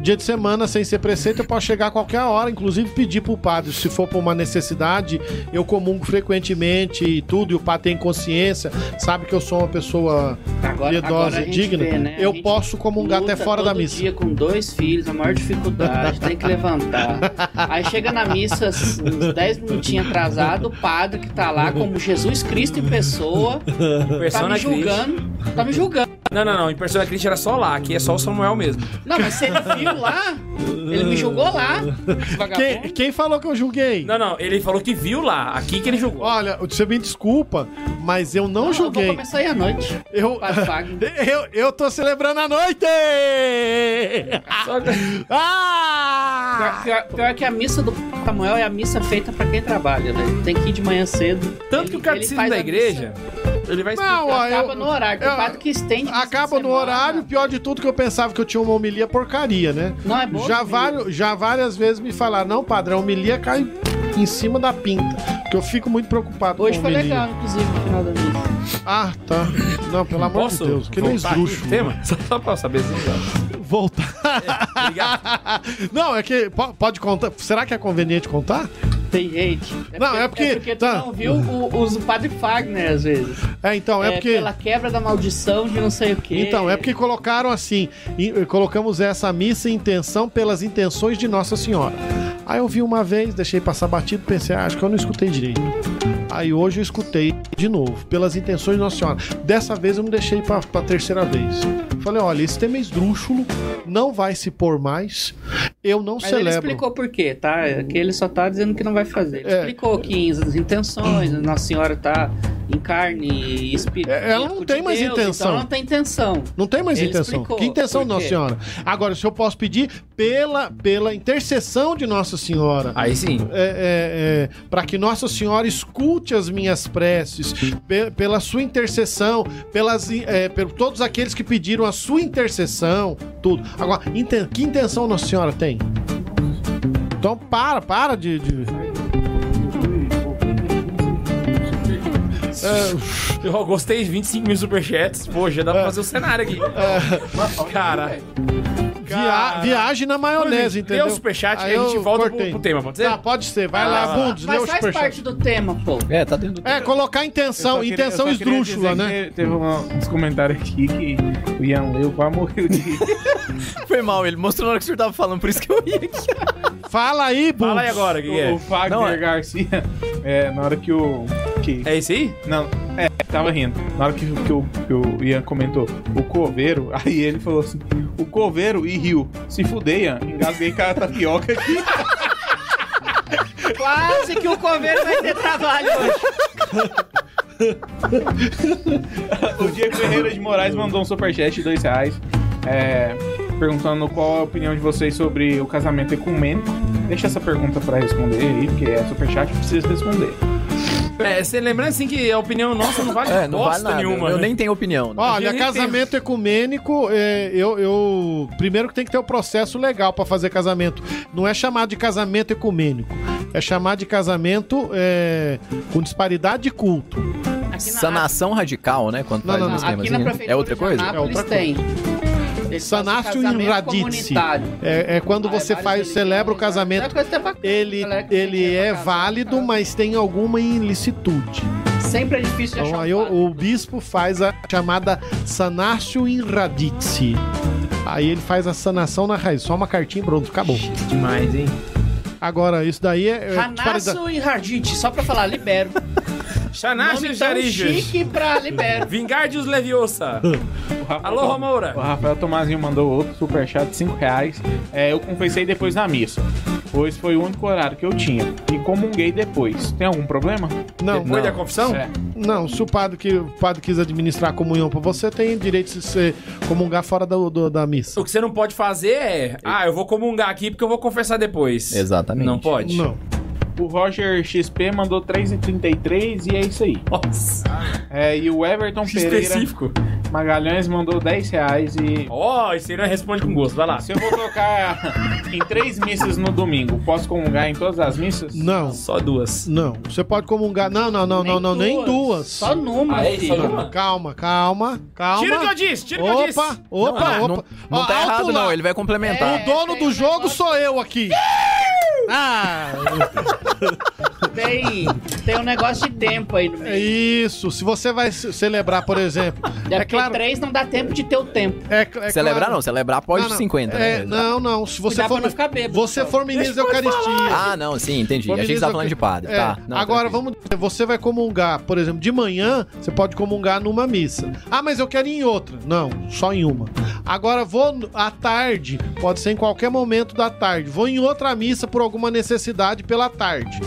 Dia de semana, sem ser preceito, eu posso chegar a qualquer hora, inclusive pedir pro padre. Se for por uma necessidade, eu comungo frequentemente e tudo, e o padre tem consciência, sabe que eu sou uma pessoa Agora, piedosa agora e digna. vê, né? Eu posso comungar até fora da missa. dia com dois filhos, a maior dificuldade, tem que levantar. Aí chega na missa, uns 10 minutinhos atrasado, o padre que tá lá como Jesus Cristo em pessoa, tá me julgando, tá me julgando. Não, não, não. Em Persona Christi era só lá, aqui é só o Samuel mesmo. Não, mas se ele viu lá, ele me julgou lá. Quem, quem falou que eu julguei? Não, não, ele falou que viu lá, aqui que ele julgou. Olha, você me desculpa, mas eu não, Não, eu vou julguei. começar aí à noite. Eu, Fagner. eu, eu tô celebrando a noite! Só Ah! Pior, pior- pior que a missa do Samuel é a missa feita pra quem trabalha, né? Tem que ir de manhã cedo. Tanto Ele- que o catecismo faz da a igreja, ele vai explicar. Não, ó, Acaba eu- no horário. Eu- padre que estende. Acaba no semana. horário, pior de tudo que eu pensava que eu tinha uma homilia porcaria, né? Não é bom. já, vários, já várias vezes me falaram, não, padre, a homilia cai em cima da pinta. Que eu fico muito preocupado Hoje com foi homilia. legal, inclusive, no final da missa. Ah, tá. Não, pelo amor Posso de Deus, que nem esdrúxulo. tema? Só, só pra saber se não Voltar. Obrigado. não, é que po- pode contar. Será que é conveniente contar? Tem gente. Não, é porque- É porque tu tá. não viu o, os padre Fagner, às vezes. É, então, é, É, porque. Pela quebra da maldição de não sei o quê. Então, é porque colocaram assim, e- colocamos essa missa em intenção pelas intenções de Nossa Senhora. Aí eu vi uma vez, deixei passar batido, pensei, ah, acho que eu não escutei direito. Aí hoje eu escutei de novo, pelas intenções de Nossa Senhora. Dessa vez eu não deixei pra, pra terceira vez. Falei, olha, esse tema é esdrúxulo, não vai se pôr mais, eu não Mas ele celebro. explicou por quê, tá? É que ele só tá dizendo que não vai fazer. Ele É. explicou que as intenções, Nossa Senhora tá em carne e espírito. É, ela não de tem mais Deus, intenção. Então ela não tem intenção. Não tem mais Ele intenção. explicou Que intenção, Nossa. Senhora? Agora, se eu posso pedir pela, pela intercessão de Nossa Senhora. Aí sim. É, para que Nossa Senhora escute as minhas preces, pe- pela sua intercessão, pelas, é, por todos aqueles que pediram a sua intercessão, tudo. Agora, inten- que intenção Nossa Senhora tem? Então, para, para de. de- É, Eu gostei, 25 mil superchats. Pô, já dá pra fazer o cenário aqui. Cara. via- viagem na maionese, entendeu? o superchat Aí e a gente volta pro, pro tema, pode ser? Tá, pode ser. Vai Ah, lá, lá. Bundes, lê Mas o faz superchat. parte do tema, pô. É, tá dentro do... É, colocar intenção, Eu só queria- intenção esdrúxula, né? Teve uns comentários aqui que o Ian leu, quase morreu de. Foi mal, ele mostrou na hora que o senhor tava falando, por isso que eu ia aqui. Fala aí, Bundes. Fala aí agora, o que, que O, é? o Fagner Não, é- Garcia, é, na hora que o. Que, É isso aí? Não, é, tava rindo. Na hora que, que, o, que o Ian comentou o coveiro, aí ele falou assim: o coveiro e riu. Se fuder, Ian, engasguei com a tapioca aqui. Quase que o coveiro vai ter trabalho hoje. o Diego Ferreira de Moraes mandou um superchat de dois reais. é, perguntando qual a opinião de vocês sobre o casamento ecumênico. Deixa essa pergunta pra responder aí, porque é superchat precisa responder. É, você lembrando assim que a opinião nossa não vale É, não vale nada. nenhuma. eu né? nem tenho opinião. né? Olha, casamento ecumênico, é, eu, eu. Primeiro que tem que ter o processo legal pra fazer casamento. Não é chamado de casamento ecumênico. É chamado de casamento é, com disparidade de culto. Sanação radical, né? Quando Não, faz não, um não. Aqui na assim. prefeitura É outra coisa? É outra tem. Eles Inradice. comunitário. É, é quando Ah, é você várias faz, celebra o religiões, casamento. é. Ele, que ele é casar, válido, mas tem alguma ilicitude. Sempre é difícil de Então achar aí um o, o bispo faz a chamada Sanácio Inradice. Aí ele faz a sanação na raiz. Só uma cartinha, pronto, acabou. Demais, hein? Agora, isso daí é. é disparidade- Hanasso e Hardit, só pra falar, libero. Xanache Nome e tão Jarijas. chique pra libero. Vingardius Leviosa. Rafael- Alô, Romoura. O Rafael Tomazinho mandou outro superchat de 5 reais. É, eu confessei depois da missa. Pois foi o único horário que eu tinha. E comunguei depois. Tem algum problema? Não, Depois Não. da confissão? É. não, se o padre, que, o padre quis administrar a comunhão pra você, tem direito de você comungar fora do, do- da missa. O que você não pode fazer é. Ah, eu vou comungar aqui porque eu vou confessar depois. Exatamente. Não pode? Não. O Roger XP mandou 3,33 e é isso aí. Nossa. É, e o Everton Pereira Específico. Magalhães mandou 10 reais e. Ó, isso aí não responde com gosto. Vai lá. Se eu vou tocar em três missas no domingo, posso comungar em todas as missas? Não. Só duas. Não. Você pode comungar. Não, não, não, não, não, nem duas. Só numa, é? filho. Só numa? Calma, calma, calma. Tira o que eu disse, tira o que eu disse. Opa, opa, Não, opa. não, não tá alto errado, lá. não. Ele vai complementar. É. O dono tem do jogo negócio- sou eu aqui. Ah, Tem, tem um negócio de tempo aí no é meio. isso. Se você vai ce- celebrar, por exemplo. É, É claro. três não dá tempo de ter o tempo. É, é Celebrar claro- não, celebrar após Não, não. 50, É, né? não, não. Se você Cuidar for, pra não ficar bêbado, você então. for ministro da Eucaristia. Ah, não, sim, entendi. for Achei que você ministro tava da- falando de padre. É, Tá. Não, Agora, tranquilo. vamos dizer, você vai comungar, por exemplo, de manhã, você pode comungar numa missa. Ah, mas eu quero ir em outra. Não, só em uma. Agora, vou à tarde, pode ser em qualquer momento da tarde. Vou em outra missa por alguma necessidade pela tarde.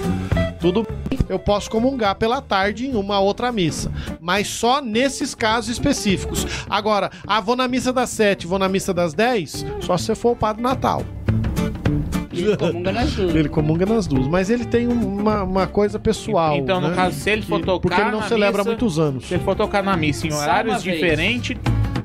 Tudo bem, eu posso comungar pela tarde em uma outra missa. Mas só nesses casos específicos. Agora, ah, vou na missa das sete, vou na missa das dez, só se você for o Padre Natal. Ele comunga nas duas. Ele comunga nas duas, mas ele tem uma, uma coisa pessoal. Então, no né? caso, se ele for Que- tocar Porque ele não na celebra há missa- muitos anos. Se ele for tocar na missa em horários uma diferentes,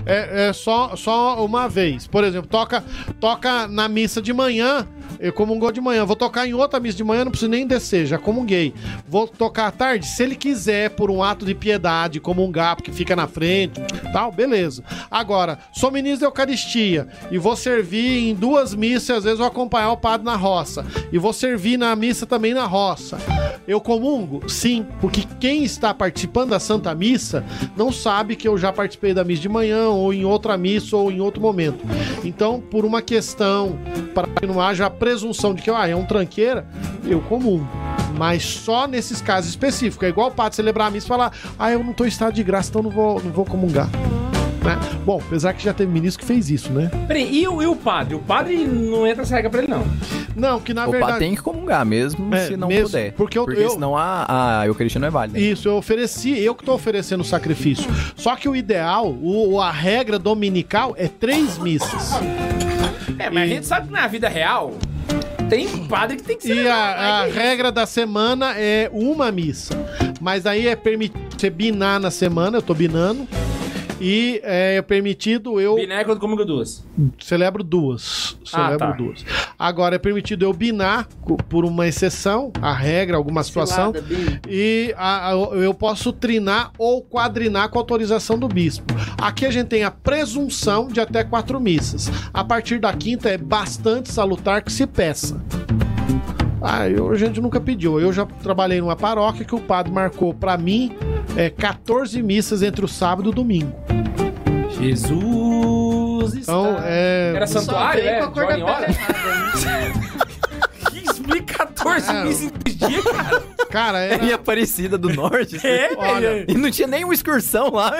É, é só, só uma vez. Por exemplo, toca, toca na missa de manhã. Eu comungou de manhã. Vou tocar em outra missa de manhã, não preciso nem descer, já comunguei. Vou tocar à tarde, se ele quiser, por um ato de piedade, comungar, porque fica na frente, tal, beleza. Agora, sou ministro da Eucaristia e vou servir em duas missas, às vezes vou acompanhar o padre na roça. E vou servir na missa também na roça. Eu comungo? Sim, porque quem está participando da Santa Missa não sabe que eu já participei da missa de manhã, ou em outra missa, ou em outro momento. Então, por uma questão, para que não haja presunção de que ah, é um tranqueira, eu comungo. Mas só nesses casos específicos. É igual o padre celebrar a missa e falar: ah, eu não tô em estado de graça, então não vou, não vou comungar. Né? Bom, apesar que já teve ministro que fez isso, né? Peraí, e o, e o padre? O padre não entra essa regra pra ele, não. Não, que na o padre verdade. tem que comungar mesmo, É, se não mesmo, puder. porque eu- eu- senão a, a Eucaristia não é válida. Isso, eu ofereci, eu que tô oferecendo o sacrifício. Só que o ideal, o, a regra dominical é três missas. É, mas a gente sabe que na vida real tem padre que tem que ser. E a, a regra da semana é uma missa. Mas aí é permitido você binar na semana, eu tô binando. E é permitido eu Biné quando comigo duas. celebro duas. Ah, Celebro tá. duas. Agora é permitido eu binar por uma exceção, a regra, alguma situação. Cilada. E a- a- eu posso trinar ou quadrinar com autorização do bispo. Aqui a gente tem a presunção de até quatro missas. A partir da quinta é bastante salutar que se peça. Ah, eu, a gente nunca pediu. Eu já trabalhei numa paróquia que o padre marcou pra mim é, 14 missas entre o sábado e o domingo. Jesus Então, está... é. Era santuário, é? com a cor da pele errada, né? Que explica 14 É. meses em dias, cara. Cara, É era, em Aparecida do Norte. É, Olha, E não tinha nenhuma excursão lá,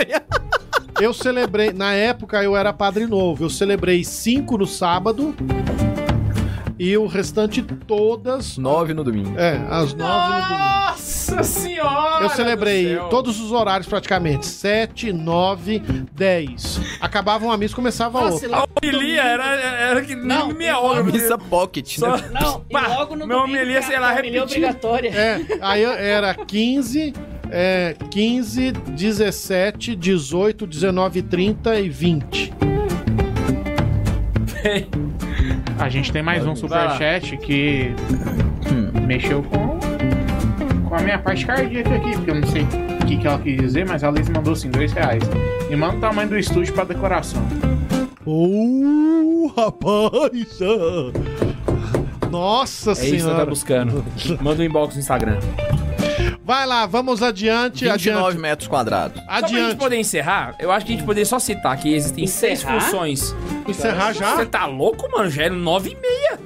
eu celebrei. Na época eu era padre novo. Eu celebrei cinco no sábado. E o restante todas. Nove no domingo. É, às nove no domingo. Nossa senhora! Eu celebrei do céu. todos os horários praticamente. 7, 9, 10. Acabava uma missa começava Nossa, outra. e A homilia era, era que Não, nem meia hora. Missa pocket, Só- né? Não, e Pá, logo no meu domingo. homilia, sei lá, é repetir. obrigatória. É, aí era 15, é, 15, 17, 18, 19, 30 e 20. A gente tem mais um superchat que mexeu com, com a minha parte cardíaca aqui, porque eu não sei o que, que ela quis dizer, mas a Liz mandou assim, dois reais. E manda o tamanho do estúdio pra decoração. Ô, rapaz! ah. Nossa É isso que eu senhora. tá buscando. Manda um inbox no Instagram. Vai lá, vamos adiante, 29 adiante. metros quadrados. Só pra gente Adiante. poder encerrar, eu acho que a gente poderia só citar que existem seis Encerrar? funções. Encerrar já? Você tá louco, mano? Já é nove e meia.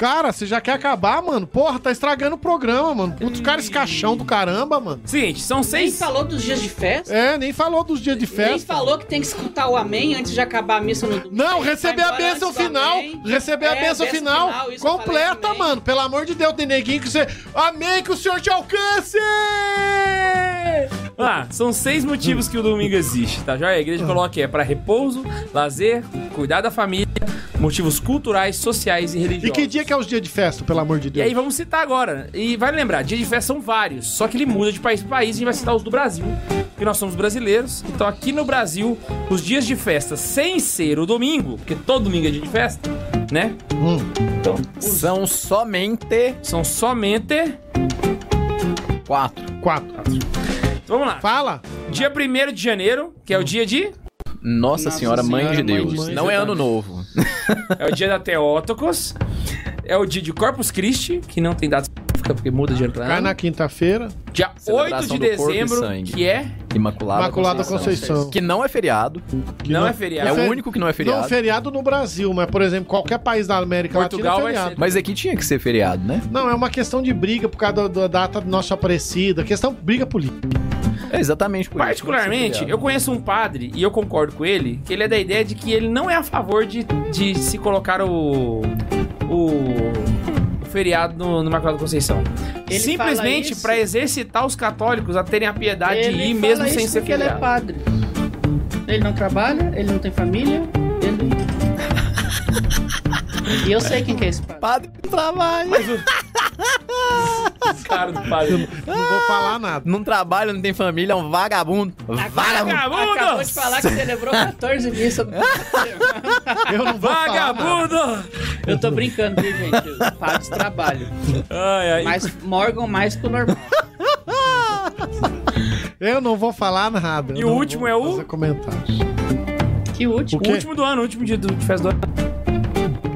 Cara, você já quer acabar, mano? Porra, tá estragando o programa, mano. Putz, cara, esse caixão do caramba, mano. Seguinte, são Nem seis... falou dos dias de festa. É, nem falou dos dias de Nem festa. falou que tem que escutar o amém antes de acabar a missa no domingo. Não, receber a bênção final. Receber a É, bênção final. completa, mano. Pelo amor de Deus, tem neguinho que você. Amém, que o Senhor te alcance! Ah, são seis motivos que o domingo existe, tá? Já a igreja coloca que é pra repouso, lazer, cuidar da família, motivos culturais, sociais e religiosos. E que dia que é os dias de festa, pelo amor de E Deus? aí vamos citar agora. E vale lembrar, dia de festa são vários, só que ele muda de país para país e a gente vai citar os do Brasil, porque nós somos brasileiros. Então aqui no Brasil, os dias de festa sem ser o domingo, porque todo domingo é dia de festa, né? Hum. Então, São somente são somente quatro. Quatro. Então vamos lá. Fala. Dia 1 de janeiro, que é o dia de Nossa, Nossa Senhora, Mãe Senhora, de Mãe Deus. de Deus. Não é ano novo. é o dia da Theotokos. É o dia de Corpus Christi, que não tem data específica, porque muda de ano pra Cai na quinta-feira. Dia 8 Celebração de dezembro, que é Imaculada, Imaculada Conceição. Conceição. Que não é feriado. Que não é feriado. É o único que não é feriado. Não, feriado no Brasil, mas, por exemplo, qualquer país da América Portugal Latina é feriado. ser- Mas aqui tinha que ser feriado, né? Não, é uma questão de briga por causa da, da data do nosso Aparecida. Questão briga política. É exatamente por isso. Particularmente, ser eu conheço um padre, e eu concordo com ele, que ele é da ideia de que ele não é a favor de, de se colocar o. o. o feriado no, no Imaculada Conceição. Ele Simplesmente para exercitar os católicos a terem a piedade Ele de ir mesmo isso sem ser porque ele é feriado. padre. Ele não trabalha, ele não tem família, ele... e eu sei quem que é esse padre. Padre trabalha. Cara do padre. Não vou falar nada. Não trabalha, não tem família, é um vagabundo. Vagabundo. Vagabundo! Acabou de falar que celebrou 14 missas no Eu não vou falar nada. Vagabundo! Eu tô brincando, viu, gente? Padres trabalham. Ai, ai. Mas morgam mais que o normal. Eu não vou falar nada. E o último é o? comentários. Que último. O? O último do ano, o último dia do, de festa do ano.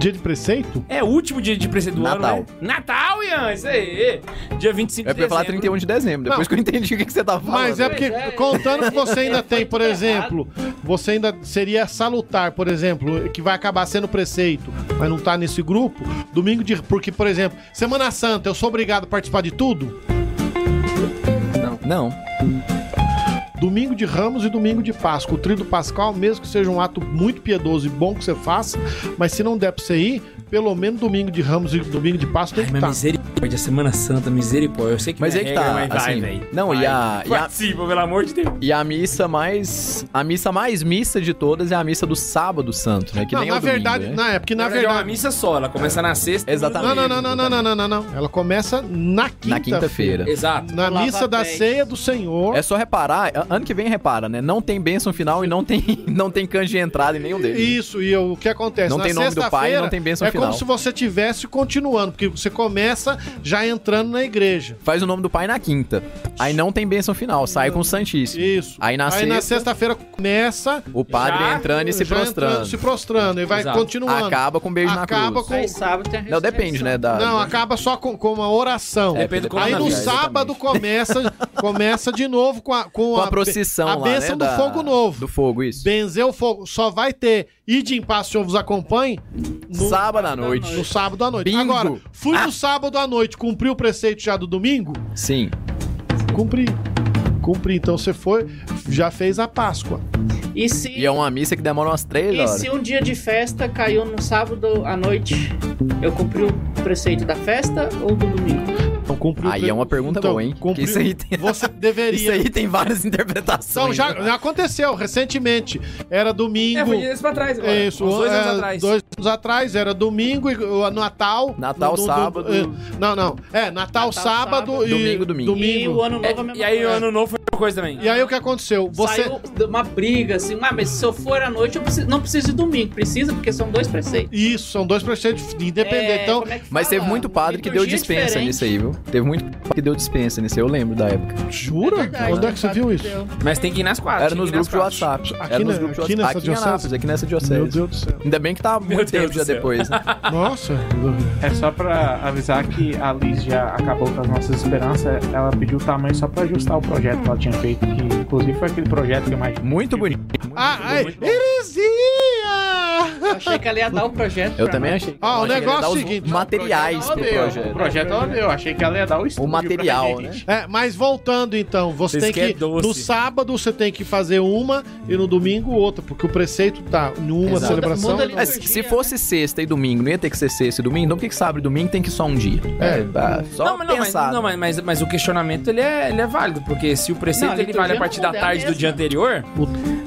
Dia de preceito? É o último dia de presente do Natal. ano, né? Natal, Ian! Isso aí! Dia 25 Eu de ia falar dezembro. 31 de dezembro, depois que eu entendi o que, que você tava falando. Mas é porque, é. contando que você ainda tem, por tudo exemplo, você ainda seria salutar, por exemplo, que vai acabar sendo preceito, mas não tá nesse grupo, domingo de. Porque, por exemplo, Semana Santa, eu sou obrigado a participar de tudo? Não. Domingo de Ramos e domingo de Páscoa. O tríduo pascal, mesmo que seja um ato muito piedoso e bom que você faça, mas se não der pra você ir, pelo menos domingo de Ramos e domingo de Páscoa tem que estar. Tá. Misericórdia, Semana Santa, misericórdia. Eu sei que Mas aí que tá, assim, vai, Não, vai, e a. E a pelo amor de Deus. E a missa mais. A missa mais missa de todas é a missa do sábado santo, né? Que não, nem na é verdade, domingo, né? não, é porque na, verdade. É uma missa só, ela começa é. na sexta. Exatamente. Não, não, não, não, não, não, não, Ela começa na quinta. Na quinta-feira. Exato. Na Lava missa da ceia do Senhor. É só reparar, ano que vem repara, né? Não tem bênção final e não tem, não tem canje de entrada em nenhum deles. Isso, e o que acontece? Não na tem nome do pai, não tem bênção é final como se você tivesse continuando, porque você começa já entrando na igreja. Faz o nome do pai na quinta. Aí não tem bênção final, sai com o Santíssimo. Isso. Aí na Aí na sexta- sexta-feira começa. O padre Já- entrando e se prostrando. entrando, se prostrando, e vai Exato. continuando. Acaba com um beijo Acaba na cruz. com- Aí sábado tem a Não, depende, né? Da, Não, acaba só com, com uma oração. É, Depende do Aí no sábado começa, começa de novo com a, com Com a be- procissão a lá, bênção né? do da- fogo novo. Do fogo, isso. Benzer o fogo. Só vai ter ide em paz, Senhor vos acompanhe no, Sábado à noite. no sábado à noite. Bingo. Agora, fui Ah. no sábado à noite, cumpri o preceito já do domingo? Sim. Cumpri. Cumpri. Então você foi, já fez a Páscoa. E se, E é uma missa que demora umas três e horas. se um dia de festa caiu no sábado à noite, eu cumpri o preceito da festa ou do domingo? Então cumpriu. Aí é uma pergunta boa, hein? Cumpriu. isso aí tem- Você deveria. Isso aí tem várias interpretações. Então, já, né? já aconteceu recentemente. Era domingo. É, foi dias pra trás agora. Isso, Uns dois é, anos atrás. dois anos atrás, era domingo e o Natal. Natal, sábado. é, não, não. É, Natal, Natal, sábado, sábado. e. Domingo, domingo. E o Domingo. ano novo é a É, mesma e aí o ano novo foi uma coisa também. E aí o que aconteceu? Você. Saiu uma briga assim, ah, mas se eu for à noite, eu preciso- não preciso de domingo. Precisa, porque são dois preceitos. Isso, são dois preceitos independentes. É, então, é Mas teve muito padre que deu dispensa diferente. nisso aí, viu? Teve muito que deu dispensa nisso aí, eu lembro da época. jura? É verdade, Onde é que você viu isso? Mas tem que ir nas quatro. Era nos grupos de. WhatsApp. Aqui Era nos na- grupos de aqui WhatsApp. nessa Aqui diocese? Anápolis, aqui nessa Meu diocese. Deus do céu. Ainda bem que tá muito Deus tempo já depois, né? Nossa. É só pra avisar que a Liz já acabou com as nossas esperanças. Ela pediu o tamanho só pra ajustar o projeto que ela tinha feito. Que inclusive foi aquele projeto que eu mais. Muito bonito. Ah, ai, muito bom. heresia! Eu achei que ela ia dar o projeto. Eu pra também nós. achei. Ah, o negócio é o os seguinte, Materiais Ela pro deu, projeto. O projeto ela deu. Achei que ela ia dar o estúdio. material, pra né? É, mas voltando então, você Vocês tem que. No sábado você tem que fazer uma e no domingo outra, porque o preceito tá em uma Exato. celebração. Muda se fosse sexta e domingo, não ia ter que ser sexta e domingo, então por que, que sábado e domingo tem que ir só um dia? É. ah, só Não, mas, não, mas, pensar. não mas, mas, mas o questionamento ele é, ele é válido, porque se o preceito Não, ele vale a partir da é a tarde do dia anterior,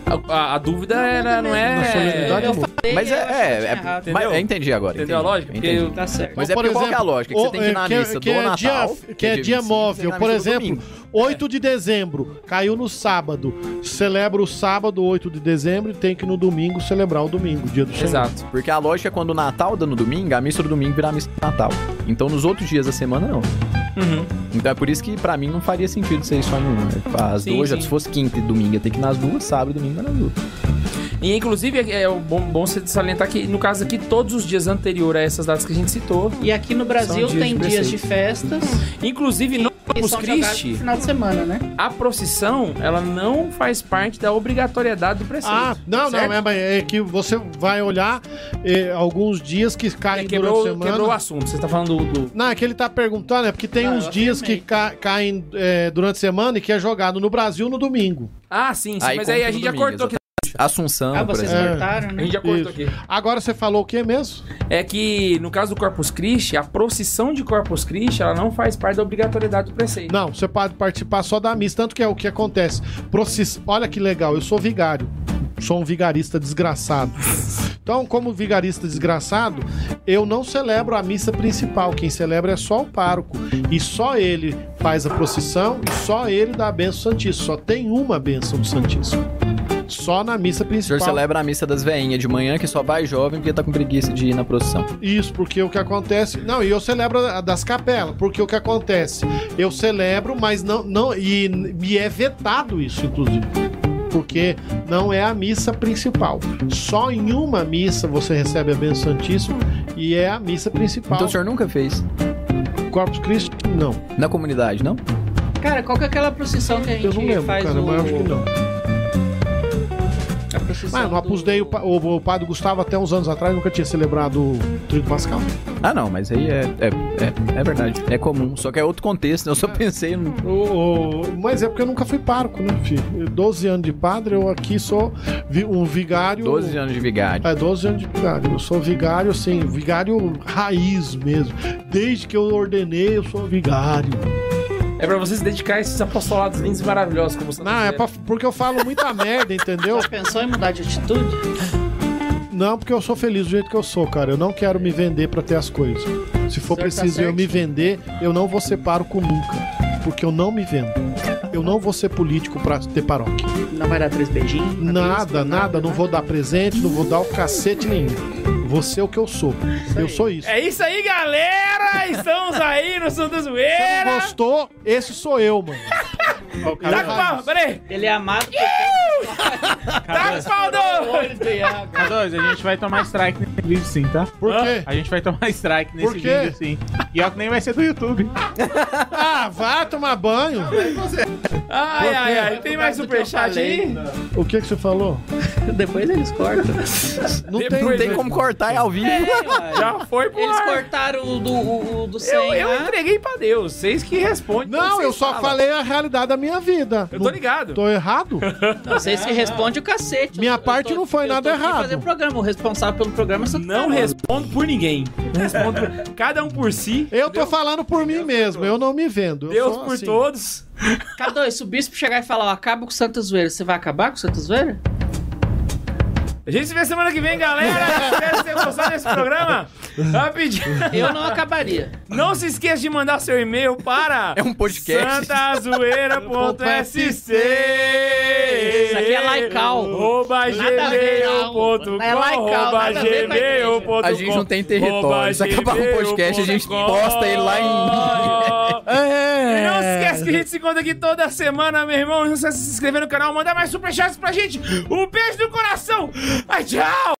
a, a- a dúvida era, não Na solenidade é. Mas é, é, é- errado. mas eu entendi agora. Entendeu a entendi, lógica? Porque entendi. eu- Tá certo. Mas é por porque qual que é a exemplo, lógica? Que você tem que ir na é, que é- missa que do é Natal. dia, que é dia dia 25, móvel. Por exemplo, domingo. 8 de dezembro, caiu no sábado. Celebra o sábado, 8 de dezembro, e tem que no domingo celebrar o domingo, dia do Senhor. Exato. Porque a lógica é quando o Natal dá no domingo, a missa do domingo vira a missa do Natal. Então nos outros dias da semana, não. Uhum. Então é por isso que pra mim não faria sentido ser só em uma. As Sim, duas, sim. se fosse quinta e domingo, ia ter que ir nas duas, sábado e domingo nas duas. E inclusive é, é bom, bom você salientar que, no caso aqui, todos os dias anteriores a essas datas que a gente citou, E aqui no Brasil dias tem de dias de festas inclusive no que Corpus Christi, final de semana, né? a procissão, ela não faz parte da obrigatoriedade do preceito. Ah, não, certo? não, é, é que você vai olhar eh, alguns dias que É, caem quebrou, durante a semana. quebrou o assunto. Você tá falando do. do- Não, é que ele tá perguntando, é porque tem Ah, uns dias que ca- caem eh, durante a semana e que é jogado no Brasil no domingo. Ah, sim, sim. Aí mas aí a gente já cortou aqui. Assunção, Ah, por vocês exemplo. cortaram, A né? gente já cortou aqui. Agora você falou o que mesmo? É que, no caso do Corpus Christi, a procissão de Corpus Christi, ela não faz parte da obrigatoriedade do preceito. Não, você pode participar só da missa, tanto que é o que acontece. Process... Olha que legal, eu sou vigário. Sou um vigarista desgraçado. Então, como vigarista desgraçado, eu não celebro a missa principal. Quem celebra é só o pároco. E só ele faz a procissão e só ele dá a bênção santíssima. Só tem uma bênção do Santíssimo. Só na missa O senhor principal. celebra a missa das veinhas de manhã, que só vai jovem porque tá com preguiça de ir na procissão. Isso, porque o que acontece. Não, e eu celebro a das capelas, porque o que acontece? Eu celebro, mas não. não e me é vetado isso, inclusive. Porque não é a missa principal. Só em uma missa você recebe a bênção santíssima e é a missa principal. Então o senhor nunca fez Corpus Christi, não. na comunidade, não? Cara, qual que é aquela procissão que a gente Eu não lembro, faz cara, o... mas eu acho que não. Constituição Mas no Opus Dei, o, pa- o, o padre Gustavo, até uns anos atrás, nunca tinha celebrado o Tríduo Pascal. Ah, não, mas aí é, é, é, é verdade. É comum, só que é outro contexto, né? Eu só pensei no. O- o- mas é porque eu nunca fui pároco, né, filho? 12 anos de padre, eu aqui sou vi- um vigário. 12 anos de vigário. É, 12 anos de vigário. Eu sou vigário, assim, vigário raiz mesmo. Desde que eu ordenei, eu sou vigário. É pra você se dedicar a esses apostolados lindos e maravilhosos como Santa Não, é pra- porque eu falo muita merda, entendeu? Já pensou em mudar de atitude? Não, porque eu sou feliz do jeito que eu sou, cara. Eu não quero me vender pra ter as coisas. Se for tá preciso eu me vender, eu não vou ser pároco nunca. Porque eu não me vendo. Eu não vou ser político pra ter paróquia. Não vai dar três beijinhos? na Nada, bispa, nada. Não vou dar presente, não vou dar o cacete nenhum. Vou ser o que eu sou. Eu sou isso. É isso aí, galera! Estamos aí no Santa Se Zoeira! não gostou, esse sou eu, mano. Tá com pau, peraí! Ele é amado Tá com pau, do... olhos de água. K2, a gente vai tomar strike nesse vídeo sim, tá? Por quê? A gente vai tomar strike nesse Por quê? vídeo sim. E ó que nem vai ser do YouTube. Ah, vai tomar banho. Ai, ai, ai. Tem mais superchat aí? O que que você falou? Depois eles cortam. Não tem, Não tem como cortar, é ao vivo. Já foi pro Eles ar. cortaram o do, o, o do 100 Eu, eu lá. entreguei pra Deus. Vocês que respondem. Não, eu só falam. falei a realidade da minha vida. Eu tô ligado. Tô errado? Não, vocês que respondem o cacete. Minha Eu parte não foi eu nada tô aqui errado. fazer o programa. O responsável pelo programa é só Não respondo por ninguém. Não respondo por... Cada um por si. Eu tô falando por mim mesmo, eu não me vendo. Eu Deus por assim. todos. K2, se o bispo chegar e falar, ó, acaba com o Santa Zoeira, você vai acabar com o Santa Zoeira? A gente se vê semana que vem, galera. Espero que vocês gostaram desse programa. Rapidinho. Eu não acabaria. Não se esqueça de mandar seu e-mail para É um podcast. santazoeira.sc Isso aqui é laical. Arroba Nada a ver, gmail.com É laical, arroba nada a ver com a igreja. gmail.com, A gente não tem território. Se acabar o podcast, a gente posta ele lá em- E não se É. esquece que a gente se encontra aqui toda semana, meu irmão. Não se esqueça de se inscrever no canal, mandar mais superchats pra gente. Um beijo no coração. Ai, tchau!